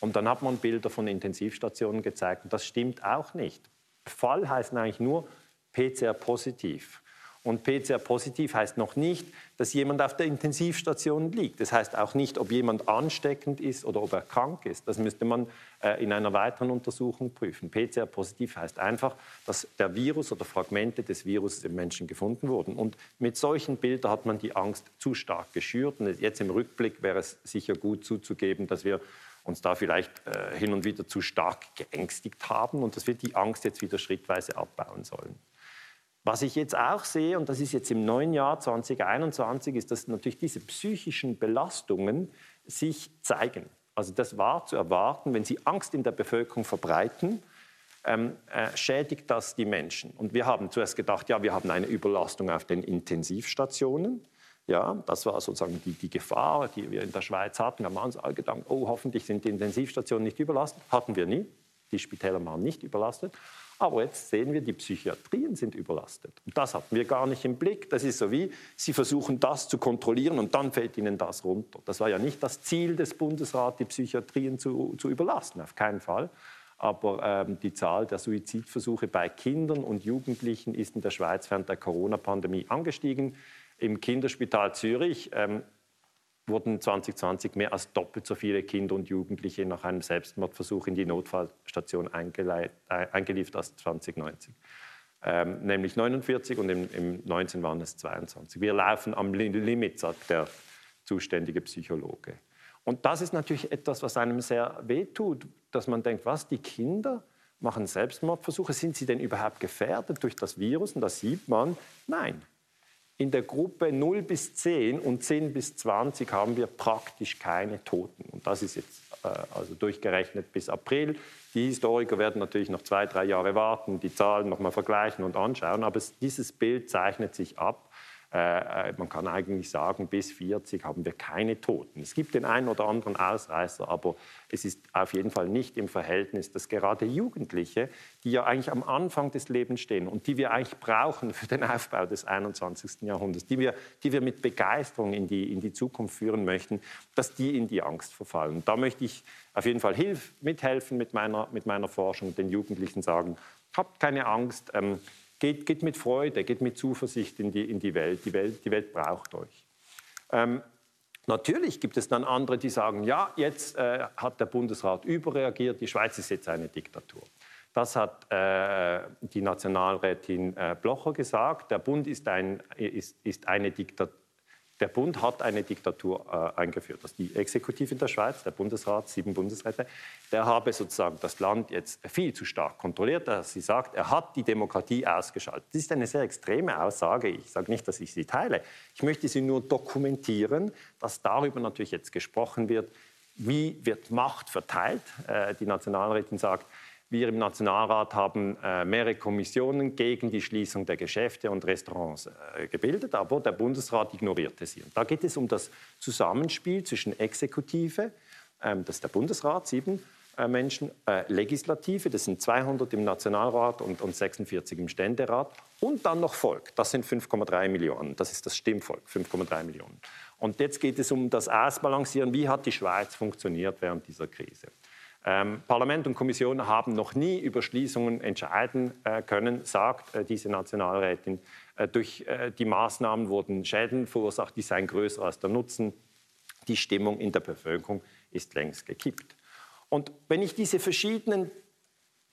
Und dann hat man Bilder von Intensivstationen gezeigt und das stimmt auch nicht. Fall heißt eigentlich nur, PCR positiv. Und PCR-positiv heißt noch nicht, dass jemand auf der Intensivstation liegt. Das heißt auch nicht, ob jemand ansteckend ist oder ob er krank ist. Das müsste man äh, in einer weiteren Untersuchung prüfen. PCR-positiv heißt einfach, dass der Virus oder Fragmente des Virus im Menschen gefunden wurden. Und mit solchen Bildern hat man die Angst zu stark geschürt. Und jetzt im Rückblick wäre es sicher gut zuzugeben, dass wir uns da vielleicht äh, hin und wieder zu stark geängstigt haben und dass wir die Angst jetzt wieder schrittweise abbauen sollen. Was ich jetzt auch sehe, und das ist jetzt im neuen Jahr 2021, ist, dass natürlich diese psychischen Belastungen sich zeigen. Also das war zu erwarten, wenn Sie Angst in der Bevölkerung verbreiten, ähm, äh, schädigt das die Menschen. Und wir haben zuerst gedacht, ja, wir haben eine Überlastung auf den Intensivstationen. Ja, das war sozusagen die, die Gefahr, die wir in der Schweiz hatten. Wir haben uns alle gedacht, oh, hoffentlich sind die Intensivstationen nicht überlastet. Hatten wir nie. Die Spitäler waren nicht überlastet. Aber jetzt sehen wir, die Psychiatrien sind überlastet. Und das hatten wir gar nicht im Blick. Das ist so wie, Sie versuchen das zu kontrollieren und dann fällt Ihnen das runter. Das war ja nicht das Ziel des Bundesrats, die Psychiatrien zu, zu überlasten, auf keinen Fall. Aber ähm, die Zahl der Suizidversuche bei Kindern und Jugendlichen ist in der Schweiz während der Corona-Pandemie angestiegen. Im Kinderspital Zürich ähm, wurden 2020 mehr als doppelt so viele Kinder und Jugendliche nach einem Selbstmordversuch in die Notfallstation äh, eingeliefert als 2019. Ähm, nämlich 49 und im, im 19 waren es 22. Wir laufen am Limit, sagt der zuständige Psychologe. Und das ist natürlich etwas, was einem sehr wehtut, dass man denkt, was, die Kinder machen Selbstmordversuche, sind sie denn überhaupt gefährdet durch das Virus? Und da sieht man, nein, in der Gruppe 0 bis 10 und 10 bis 20 haben wir praktisch keine Toten. Und das ist jetzt äh, also durchgerechnet bis April. Die Historiker werden natürlich noch zwei, drei Jahre warten, die Zahlen noch mal vergleichen und anschauen. Aber es, dieses Bild zeichnet sich ab. Äh, äh, man kann eigentlich sagen, bis 40 haben wir keine Toten. Es gibt den einen oder anderen Ausreißer, aber es ist auf jeden Fall nicht im Verhältnis, dass gerade Jugendliche, die ja eigentlich am Anfang des Lebens stehen und die wir eigentlich brauchen für den Aufbau des 21. Jahrhunderts, die wir, die wir mit Begeisterung in die, in die Zukunft führen möchten, dass die in die Angst verfallen. Da möchte ich auf jeden Fall hilf, mithelfen mit meiner, mit meiner Forschung, den Jugendlichen sagen, habt keine Angst. Ähm, Geht, geht mit Freude, geht mit Zuversicht in die, in die Welt. Die Welt. Die Welt braucht euch. Ähm, Natürlich gibt es dann andere, die sagen, ja, jetzt äh, hat der Bundesrat überreagiert, die Schweiz ist jetzt eine Diktatur. Das hat äh, die Nationalrätin äh, Blocher gesagt. Der Bund ist, ein, ist, ist eine Diktatur der Bund hat eine Diktatur äh, eingeführt. Ist die Exekutive in der Schweiz, der Bundesrat, sieben Bundesräte. Der habe sozusagen das Land jetzt viel zu stark kontrolliert. Dass sie sagt, er hat die Demokratie ausgeschaltet. Das ist eine sehr extreme Aussage. Ich sage nicht, dass ich sie teile. Ich möchte sie nur dokumentieren, dass darüber natürlich jetzt gesprochen wird, wie wird Macht verteilt. Äh, die Nationalrätin sagt, wir im Nationalrat haben äh, mehrere Kommissionen gegen die Schließung der Geschäfte und Restaurants äh, gebildet, aber der Bundesrat ignorierte sie. Und da geht es um das Zusammenspiel zwischen Exekutive, ähm, das ist der Bundesrat, sieben äh, Menschen, äh, Legislative, das sind 200 im Nationalrat und, und 46 im Ständerat, und dann noch Volk, das sind 5,3 Millionen, das ist das Stimmvolk, 5,3 Millionen. Und jetzt geht es um das Ausbalancieren, wie hat die Schweiz funktioniert während dieser Krise. Ähm, Parlament und Kommission haben noch nie über Schließungen entscheiden äh, können, sagt äh, diese Nationalrätin. Äh, durch äh, die Maßnahmen wurden Schäden verursacht, die seien größer als der Nutzen. Die Stimmung in der Bevölkerung ist längst gekippt. Und wenn ich diese verschiedenen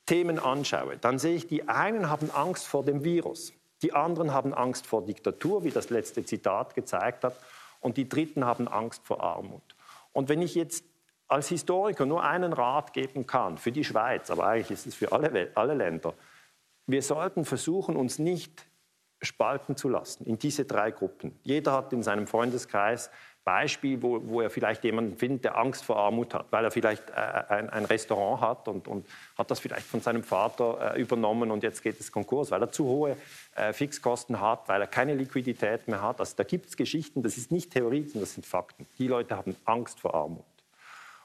Themen anschaue, dann sehe ich, die einen haben Angst vor dem Virus, die anderen haben Angst vor Diktatur, wie das letzte Zitat gezeigt hat, und die dritten haben Angst vor Armut. Und wenn ich jetzt als Historiker nur einen Rat geben kann für die Schweiz, aber eigentlich ist es für alle, alle Länder, wir sollten versuchen, uns nicht spalten zu lassen in diese drei Gruppen. Jeder hat in seinem Freundeskreis Beispiel, wo, wo er vielleicht jemanden findet, der Angst vor Armut hat, weil er vielleicht äh, ein, ein, Restaurant hat und, und, hat das vielleicht von seinem Vater äh, übernommen und jetzt geht es Konkurs, weil er zu hohe äh, Fixkosten hat, weil er keine Liquidität mehr hat. Also da gibt es Geschichten, das ist nicht Theorie, sondern das sind Fakten. Die Leute haben Angst vor Armut.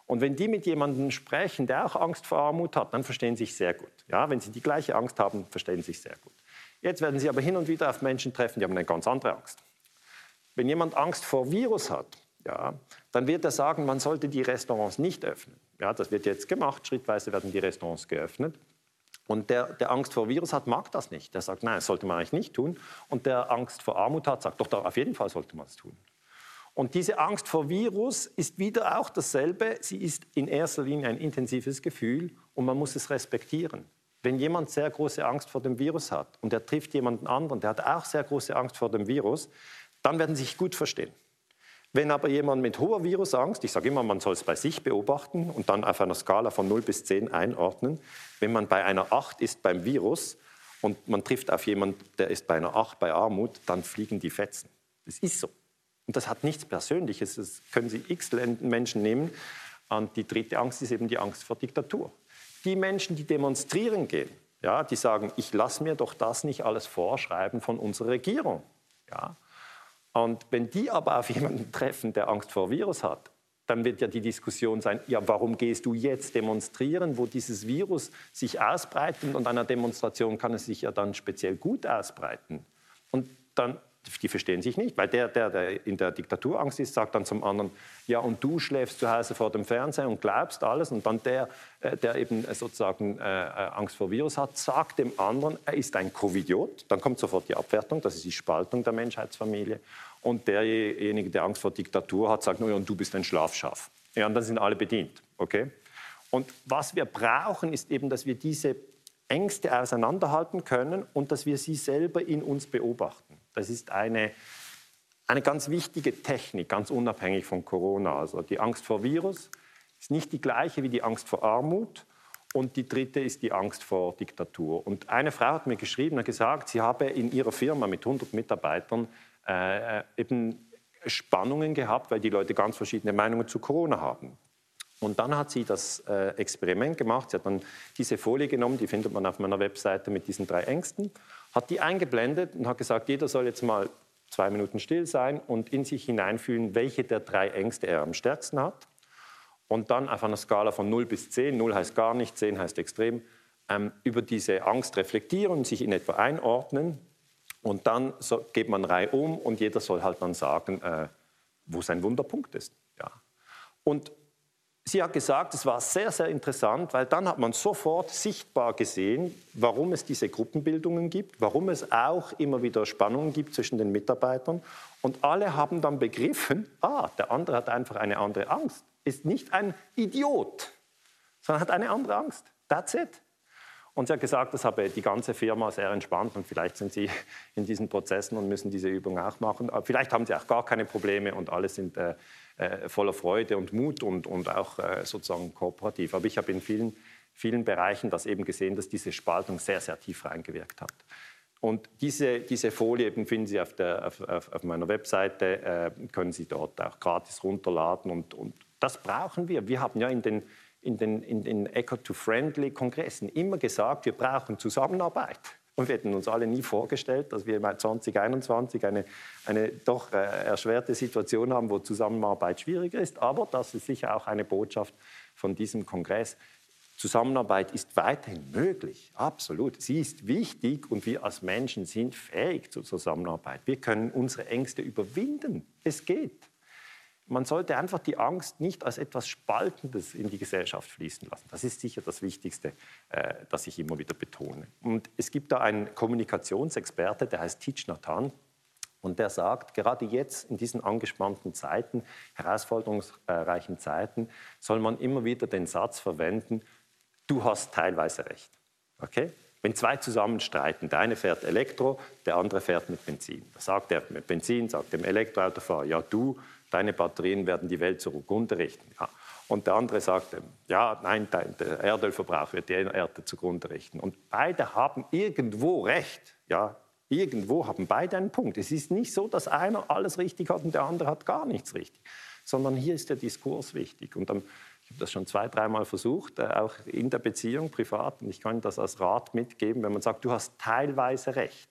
Und wenn die mit jemandem sprechen, der auch Angst vor Armut hat, dann verstehen sie sich sehr gut. Ja, wenn sie die gleiche Angst haben, verstehen sie sich sehr gut. Jetzt werden sie aber hin und wieder auf Menschen treffen, die haben eine ganz andere Angst. Wenn jemand Angst vor Virus hat, ja, dann wird er sagen, man sollte die Restaurants nicht öffnen. Ja, das wird jetzt gemacht, schrittweise werden die Restaurants geöffnet. Und der, der Angst vor Virus hat, mag das nicht. Der sagt, nein, das sollte man eigentlich nicht tun. Und der Angst vor Armut hat, sagt, doch, auf jeden Fall sollte man es tun. Und diese Angst vor Virus ist wieder auch dasselbe. Sie ist in erster Linie ein intensives Gefühl und man muss es respektieren. Wenn jemand sehr große Angst vor dem Virus hat und er trifft jemanden anderen, der hat auch sehr große Angst vor dem Virus, dann werden sie sich gut verstehen. Wenn aber jemand mit hoher Virusangst, ich sage immer, man soll es bei sich beobachten und dann auf einer Skala von 0 bis 10 einordnen, wenn man bei einer 8 ist beim Virus und man trifft auf jemanden, der ist bei einer 8 bei Armut, dann fliegen die Fetzen. Das ist so. Und das hat nichts Persönliches. Das können Sie x Menschen nehmen. Und die dritte Angst ist eben die Angst vor Diktatur. Die Menschen, die demonstrieren gehen, ja, die sagen, ich lasse mir doch das nicht alles vorschreiben von unserer Regierung. Ja. Und wenn die aber auf jemanden <laughs> treffen, der Angst vor Virus hat, dann wird ja die Diskussion sein, ja, warum gehst du jetzt demonstrieren, wo dieses Virus sich ausbreitet und an einer Demonstration kann es sich ja dann speziell gut ausbreiten. Und dann die verstehen sich nicht, weil der, der, der in der Diktaturangst ist, sagt dann zum anderen, ja, und du schläfst zu Hause vor dem Fernseher und glaubst alles. Und dann der, äh, der eben sozusagen äh, äh, Angst vor Virus hat, sagt dem anderen, er ist ein Covidiot. Dann kommt sofort die Abwertung, das ist die Spaltung der Menschheitsfamilie. Und derjenige, der Angst vor Diktatur hat, sagt, no, ja, und du bist ein Schlafschaf. Ja, und dann sind alle bedient. Okay? Und was wir brauchen, ist eben, dass wir diese Ängste auseinanderhalten können und dass wir sie selber in uns beobachten. Das ist eine, eine ganz wichtige Technik, ganz unabhängig von Corona. Also die Angst vor Virus ist nicht die gleiche wie die Angst vor Armut. Und die dritte ist die Angst vor Diktatur. Und eine Frau hat mir geschrieben und gesagt, sie habe in ihrer Firma mit 100 Mitarbeitern äh, eben Spannungen gehabt, weil die Leute ganz verschiedene Meinungen zu Corona haben. Und dann hat sie das äh, Experiment gemacht. Sie hat dann diese Folie genommen, die findet man auf meiner Webseite mit diesen drei Ängsten, hat die eingeblendet und hat gesagt, jeder soll jetzt mal zwei Minuten still sein und in sich hineinfühlen, welche der drei Ängste er am stärksten hat. Und dann auf einer Skala von 0 bis 10, 0 heißt gar nicht, 10 heißt extrem, ähm, über diese Angst reflektieren sich in etwa einordnen. Und dann so, geht man Reihe um und jeder soll halt dann sagen, äh, wo sein Wunderpunkt ist. Ja. Und Sie hat gesagt, es war sehr, sehr interessant, weil dann hat man sofort sichtbar gesehen, warum es diese Gruppenbildungen gibt, warum es auch immer wieder Spannungen gibt zwischen den Mitarbeitern. Und alle haben dann begriffen, ah, der andere hat einfach eine andere Angst, ist nicht ein Idiot, sondern hat eine andere Angst. That's it. Und sie hat gesagt, das habe die ganze Firma sehr entspannt und vielleicht sind sie in diesen Prozessen und müssen diese Übung auch machen. Aber vielleicht haben sie auch gar keine Probleme und alle sind äh, äh, voller Freude und Mut und, und auch äh, sozusagen kooperativ. Aber ich habe in vielen, vielen Bereichen das eben gesehen, dass diese Spaltung sehr, sehr tief reingewirkt hat. Und diese, diese Folie eben finden Sie auf, der, auf, auf meiner Webseite, äh, können Sie dort auch gratis runterladen. Und, und das brauchen wir. Wir haben ja in den, in den, in den Eco-to-Friendly-Kongressen immer gesagt, wir brauchen Zusammenarbeit. Und wir hätten uns alle nie vorgestellt, dass wir 2021 eine, eine doch äh, erschwerte Situation haben, wo Zusammenarbeit schwieriger ist. Aber das ist sicher auch eine Botschaft von diesem Kongress. Zusammenarbeit ist weiterhin möglich, absolut. Sie ist wichtig und wir als Menschen sind fähig zur Zusammenarbeit. Wir können unsere Ängste überwinden. Es geht. Man sollte einfach die Angst nicht als etwas Spaltendes in die Gesellschaft fließen lassen. Das ist sicher das Wichtigste, äh, das ich immer wieder betone. Und es gibt da einen Kommunikationsexperte, der heißt Tich Nathan. Und der sagt, gerade jetzt in diesen angespannten Zeiten, herausforderungsreichen Zeiten, soll man immer wieder den Satz verwenden, du hast teilweise recht. Okay? Wenn zwei zusammen streiten, der eine fährt Elektro, der andere fährt mit Benzin. Da sagt er mit Benzin, sagt dem Elektroautofahrer, ja du, deine Batterien werden die Welt zugrunde richten. Ja. Und der andere sagt, ja, nein, der Erdölverbrauch wird die Erde zugrunde richten. Und beide haben irgendwo recht. Ja, irgendwo haben beide einen Punkt. Es ist nicht so, dass einer alles richtig hat und der andere hat gar nichts richtig, sondern hier ist der Diskurs wichtig. Und dann, ich habe das schon zwei, dreimal versucht, äh, auch in der Beziehung, privat, und ich kann das als Rat mitgeben, wenn man sagt, du hast teilweise recht.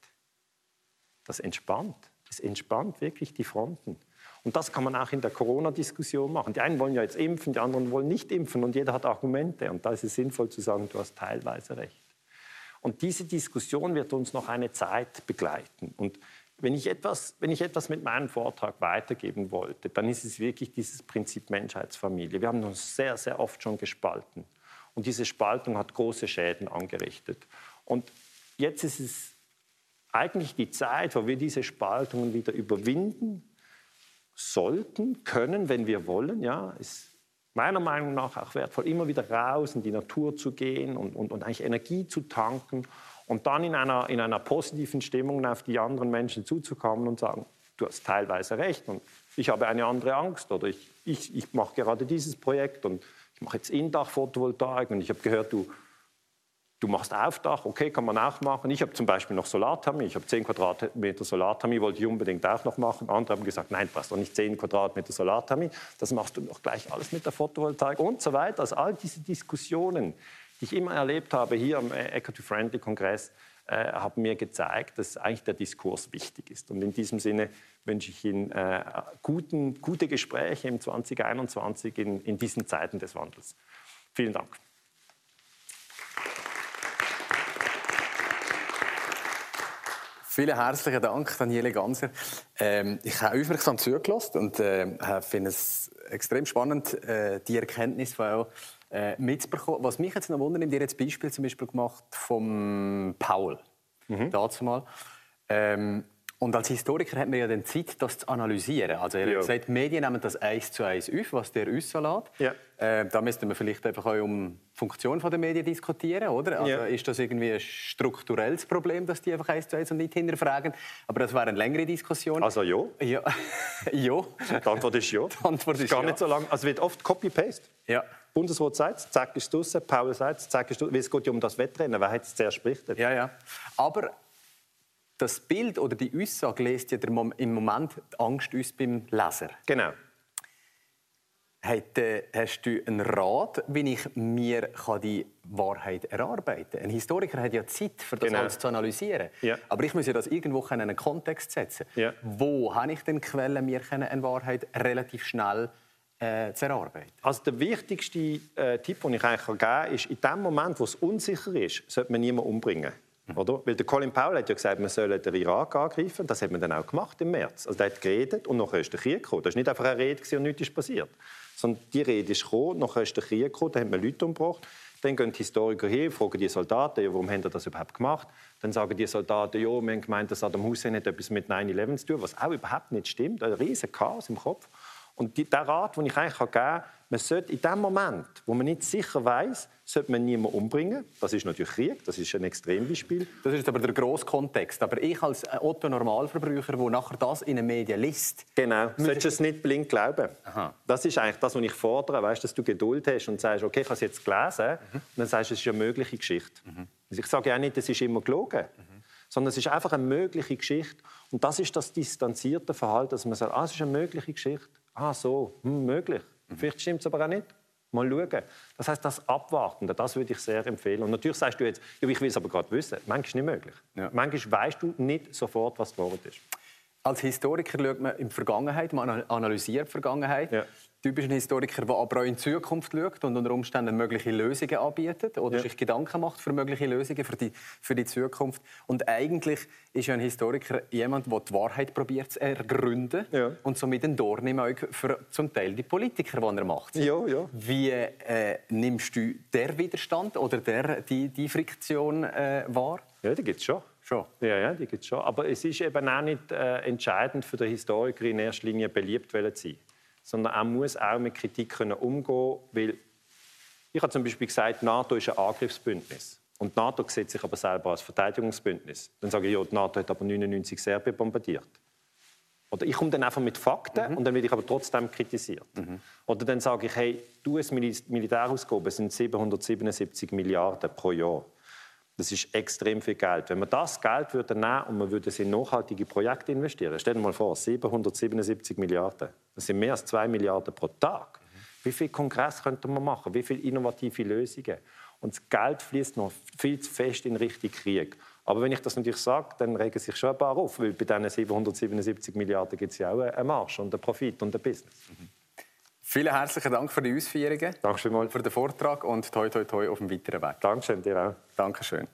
Das entspannt. Das entspannt wirklich die Fronten. Und das kann man auch in der Corona-Diskussion machen. Die einen wollen ja jetzt impfen, die anderen wollen nicht impfen und jeder hat Argumente. Und da ist es sinnvoll zu sagen, du hast teilweise recht. Und diese Diskussion wird uns noch eine Zeit begleiten. Und wenn ich etwas, wenn ich etwas mit meinem Vortrag weitergeben wollte, dann ist es wirklich dieses Prinzip Menschheitsfamilie. Wir haben uns sehr, sehr oft schon gespalten. Und diese Spaltung hat große Schäden angerichtet. Und jetzt ist es eigentlich die Zeit, wo wir diese Spaltungen wieder überwinden sollten, können, wenn wir wollen. Ja, ist meiner Meinung nach auch wertvoll, immer wieder raus in die Natur zu gehen und, und, und eigentlich Energie zu tanken und dann in einer, in einer positiven Stimmung auf die anderen Menschen zuzukommen und sagen, du hast teilweise recht und ich habe eine andere Angst oder ich, ich, ich mache gerade dieses Projekt und ich mache jetzt Indach-Photovoltaik und ich habe gehört, du Du machst Aufdach, okay, kann man auch machen. Ich habe zum Beispiel noch Solarthermie. Ich habe 10 Quadratmeter Solarthermie, wollte ich unbedingt auch noch machen. Andere haben gesagt, nein, brauchst doch nicht 10 Quadratmeter Solarthermie. Das machst du doch gleich alles mit der Photovoltaik und so weiter. Also all diese Diskussionen, die ich immer erlebt habe hier am Equity-Friendly-Kongress, äh, haben mir gezeigt, dass eigentlich der Diskurs wichtig ist. Und in diesem Sinne wünsche ich Ihnen äh, guten, gute Gespräche im 2021 in, in diesen Zeiten des Wandels. Vielen Dank. Vielen herzlichen Dank, Daniele Ganser. Ähm, ich habe aufmerksam zugelassen und äh, finde es extrem spannend, äh, die Erkenntnis von äh, mitzubekommen. Was mich jetzt noch wundert, ihr jetzt Beispiel zum Beispiel gemacht vom Paul, mhm. dazu mal. Ähm, und als Historiker hat man ja dann Zeit, das zu analysieren. Also er hat gesagt, die Medien nehmen das eins zu eins auf, was der uns lässt. Ja. Äh, da müsste man vielleicht einfach auch um die Funktion der Medien diskutieren, oder? Also ja. Ist das irgendwie ein strukturelles Problem, dass die einfach eins zu eins und nicht hinterfragen? Aber das wäre eine längere Diskussion. Also ja. Ja. <laughs> ja. Die Antwort ist ja. Die Antwort ist gar ja. nicht so lang. Also wird oft Copy-Paste. Ja. Bundesrat sagt es, zack ist es Paul sagt es, zack ist es Es geht ja um das Wettrennen. Wer hat es zuerst berichtet? Ja, ja. Aber das Bild oder die Aussage lässt ja im Moment die Angst uns beim Leser. Genau. Hast du einen Rat, wie ich mir die Wahrheit erarbeiten kann? Ein Historiker hat ja Zeit, für das genau. alles zu analysieren. Ja. Aber ich muss ja das irgendwo in einen Kontext setzen. Ja. Wo habe ich denn Quellen, mir eine Wahrheit relativ schnell äh, zu erarbeiten? Also der wichtigste äh, Tipp, den ich eigentlich geben kann, ist, in dem Moment, wo es unsicher ist, sollte man niemanden umbringen. Oder? Weil der Colin Powell hat ja gesagt, man solle den Irak angreifen. Das hat man dann auch gemacht im März. Also der hat geredet und nachher ist der Krieg gekommen. Das war nicht einfach eine Rede und nichts ist passiert. Sondern die Rede ist gekommen, nachher ist der Krieg gekommen, da hat man Leute umgebracht. Dann gehen die Historiker hin, fragen die Soldaten, ja, warum haben sie das überhaupt gemacht? Dann sagen die Soldaten, ja, wir haben gemeint, dass Saddam Hussein hat etwas mit 9-11 zu tun, was auch überhaupt nicht stimmt. Ein riesen Chaos im Kopf. Und die, der Rat, den ich eigentlich geben kann, man sollte in dem Moment, wo man nicht sicher weiß, sollte man niemanden umbringen. Das ist natürlich Krieg, das ist ein Extrembeispiel. Das ist aber der grosse Kontext. Aber ich als Otto Normalverbraucher, der nachher das in den Medien liest... Genau, solltest du es nicht blind glauben. Aha. Das ist eigentlich das, was ich fordere, weißt, dass du Geduld hast und sagst, okay, ich habe es jetzt gelesen, mhm. und dann sagst du, es ist eine mögliche Geschichte. Mhm. Also ich sage ja nicht, es ist immer gelogen, mhm. sondern es ist einfach eine mögliche Geschichte. Und das ist das distanzierte Verhalten, dass man sagt, ah, es ist eine mögliche Geschichte. Ah, so, hm, möglich. Vielleicht stimmt es aber auch nicht. Mal schauen. Das heißt, das Abwarten, das würde ich sehr empfehlen. Und natürlich sagst du jetzt, ja, ich will es aber gerade wissen. Manchmal ist es nicht möglich. Ja. Manchmal weißt du nicht sofort, was Wahrheit ist. Als Historiker schaut man in die Vergangenheit, man analysiert die Vergangenheit. Ja typisch ein Historiker, der aber auch in die Zukunft schaut und unter Umständen mögliche Lösungen anbietet oder ja. sich Gedanken macht für mögliche Lösungen für die, für die Zukunft. Und eigentlich ist ja ein Historiker jemand, der die Wahrheit probiert zu ergründen ja. und somit ein Dorn im Auge für zum Teil die Politiker, die er macht. Ja, ja. Wie äh, nimmst du der Widerstand oder der, die, die Friktion äh, wahr? Ja, die gibt es schon. Schon? Ja, ja, die gibt's schon. Aber es ist eben auch nicht äh, entscheidend für den Historiker in erster Linie beliebt zu sein sondern er muss auch mit Kritik können umgehen weil ich habe zum Beispiel gesagt, NATO ist ein Angriffsbündnis. Und die NATO sieht sich aber selber als Verteidigungsbündnis. Dann sage ich, ja, die NATO hat aber 99 Serbien bombardiert. Oder ich komme dann einfach mit Fakten mhm. und dann werde ich aber trotzdem kritisiert. Mhm. Oder dann sage ich, hey, du US Militärausgaben sind 777 Milliarden pro Jahr. Das ist extrem viel Geld. Wenn man das Geld würde nehmen und man würde es in nachhaltige Projekte investieren, stell dir mal vor, 777 Milliarden. Das sind mehr als 2 Milliarden pro Tag. Wie viel Kongress könnte man machen? Wie viele innovative Lösungen? Und das Geld fließt noch viel zu fest in Richtung Krieg. Aber wenn ich das natürlich sage, dann regen sich schon ein paar auf, weil bei diesen 777 Milliarden gibt es ja auch einen Marsch und einen Profit und ein Business. Mhm. Vielen herzlichen Dank für die Ausführungen. Danke für den Vortrag und toi toi toi auf dem weiteren Weg. Dankeschön, dir auch. Dankeschön.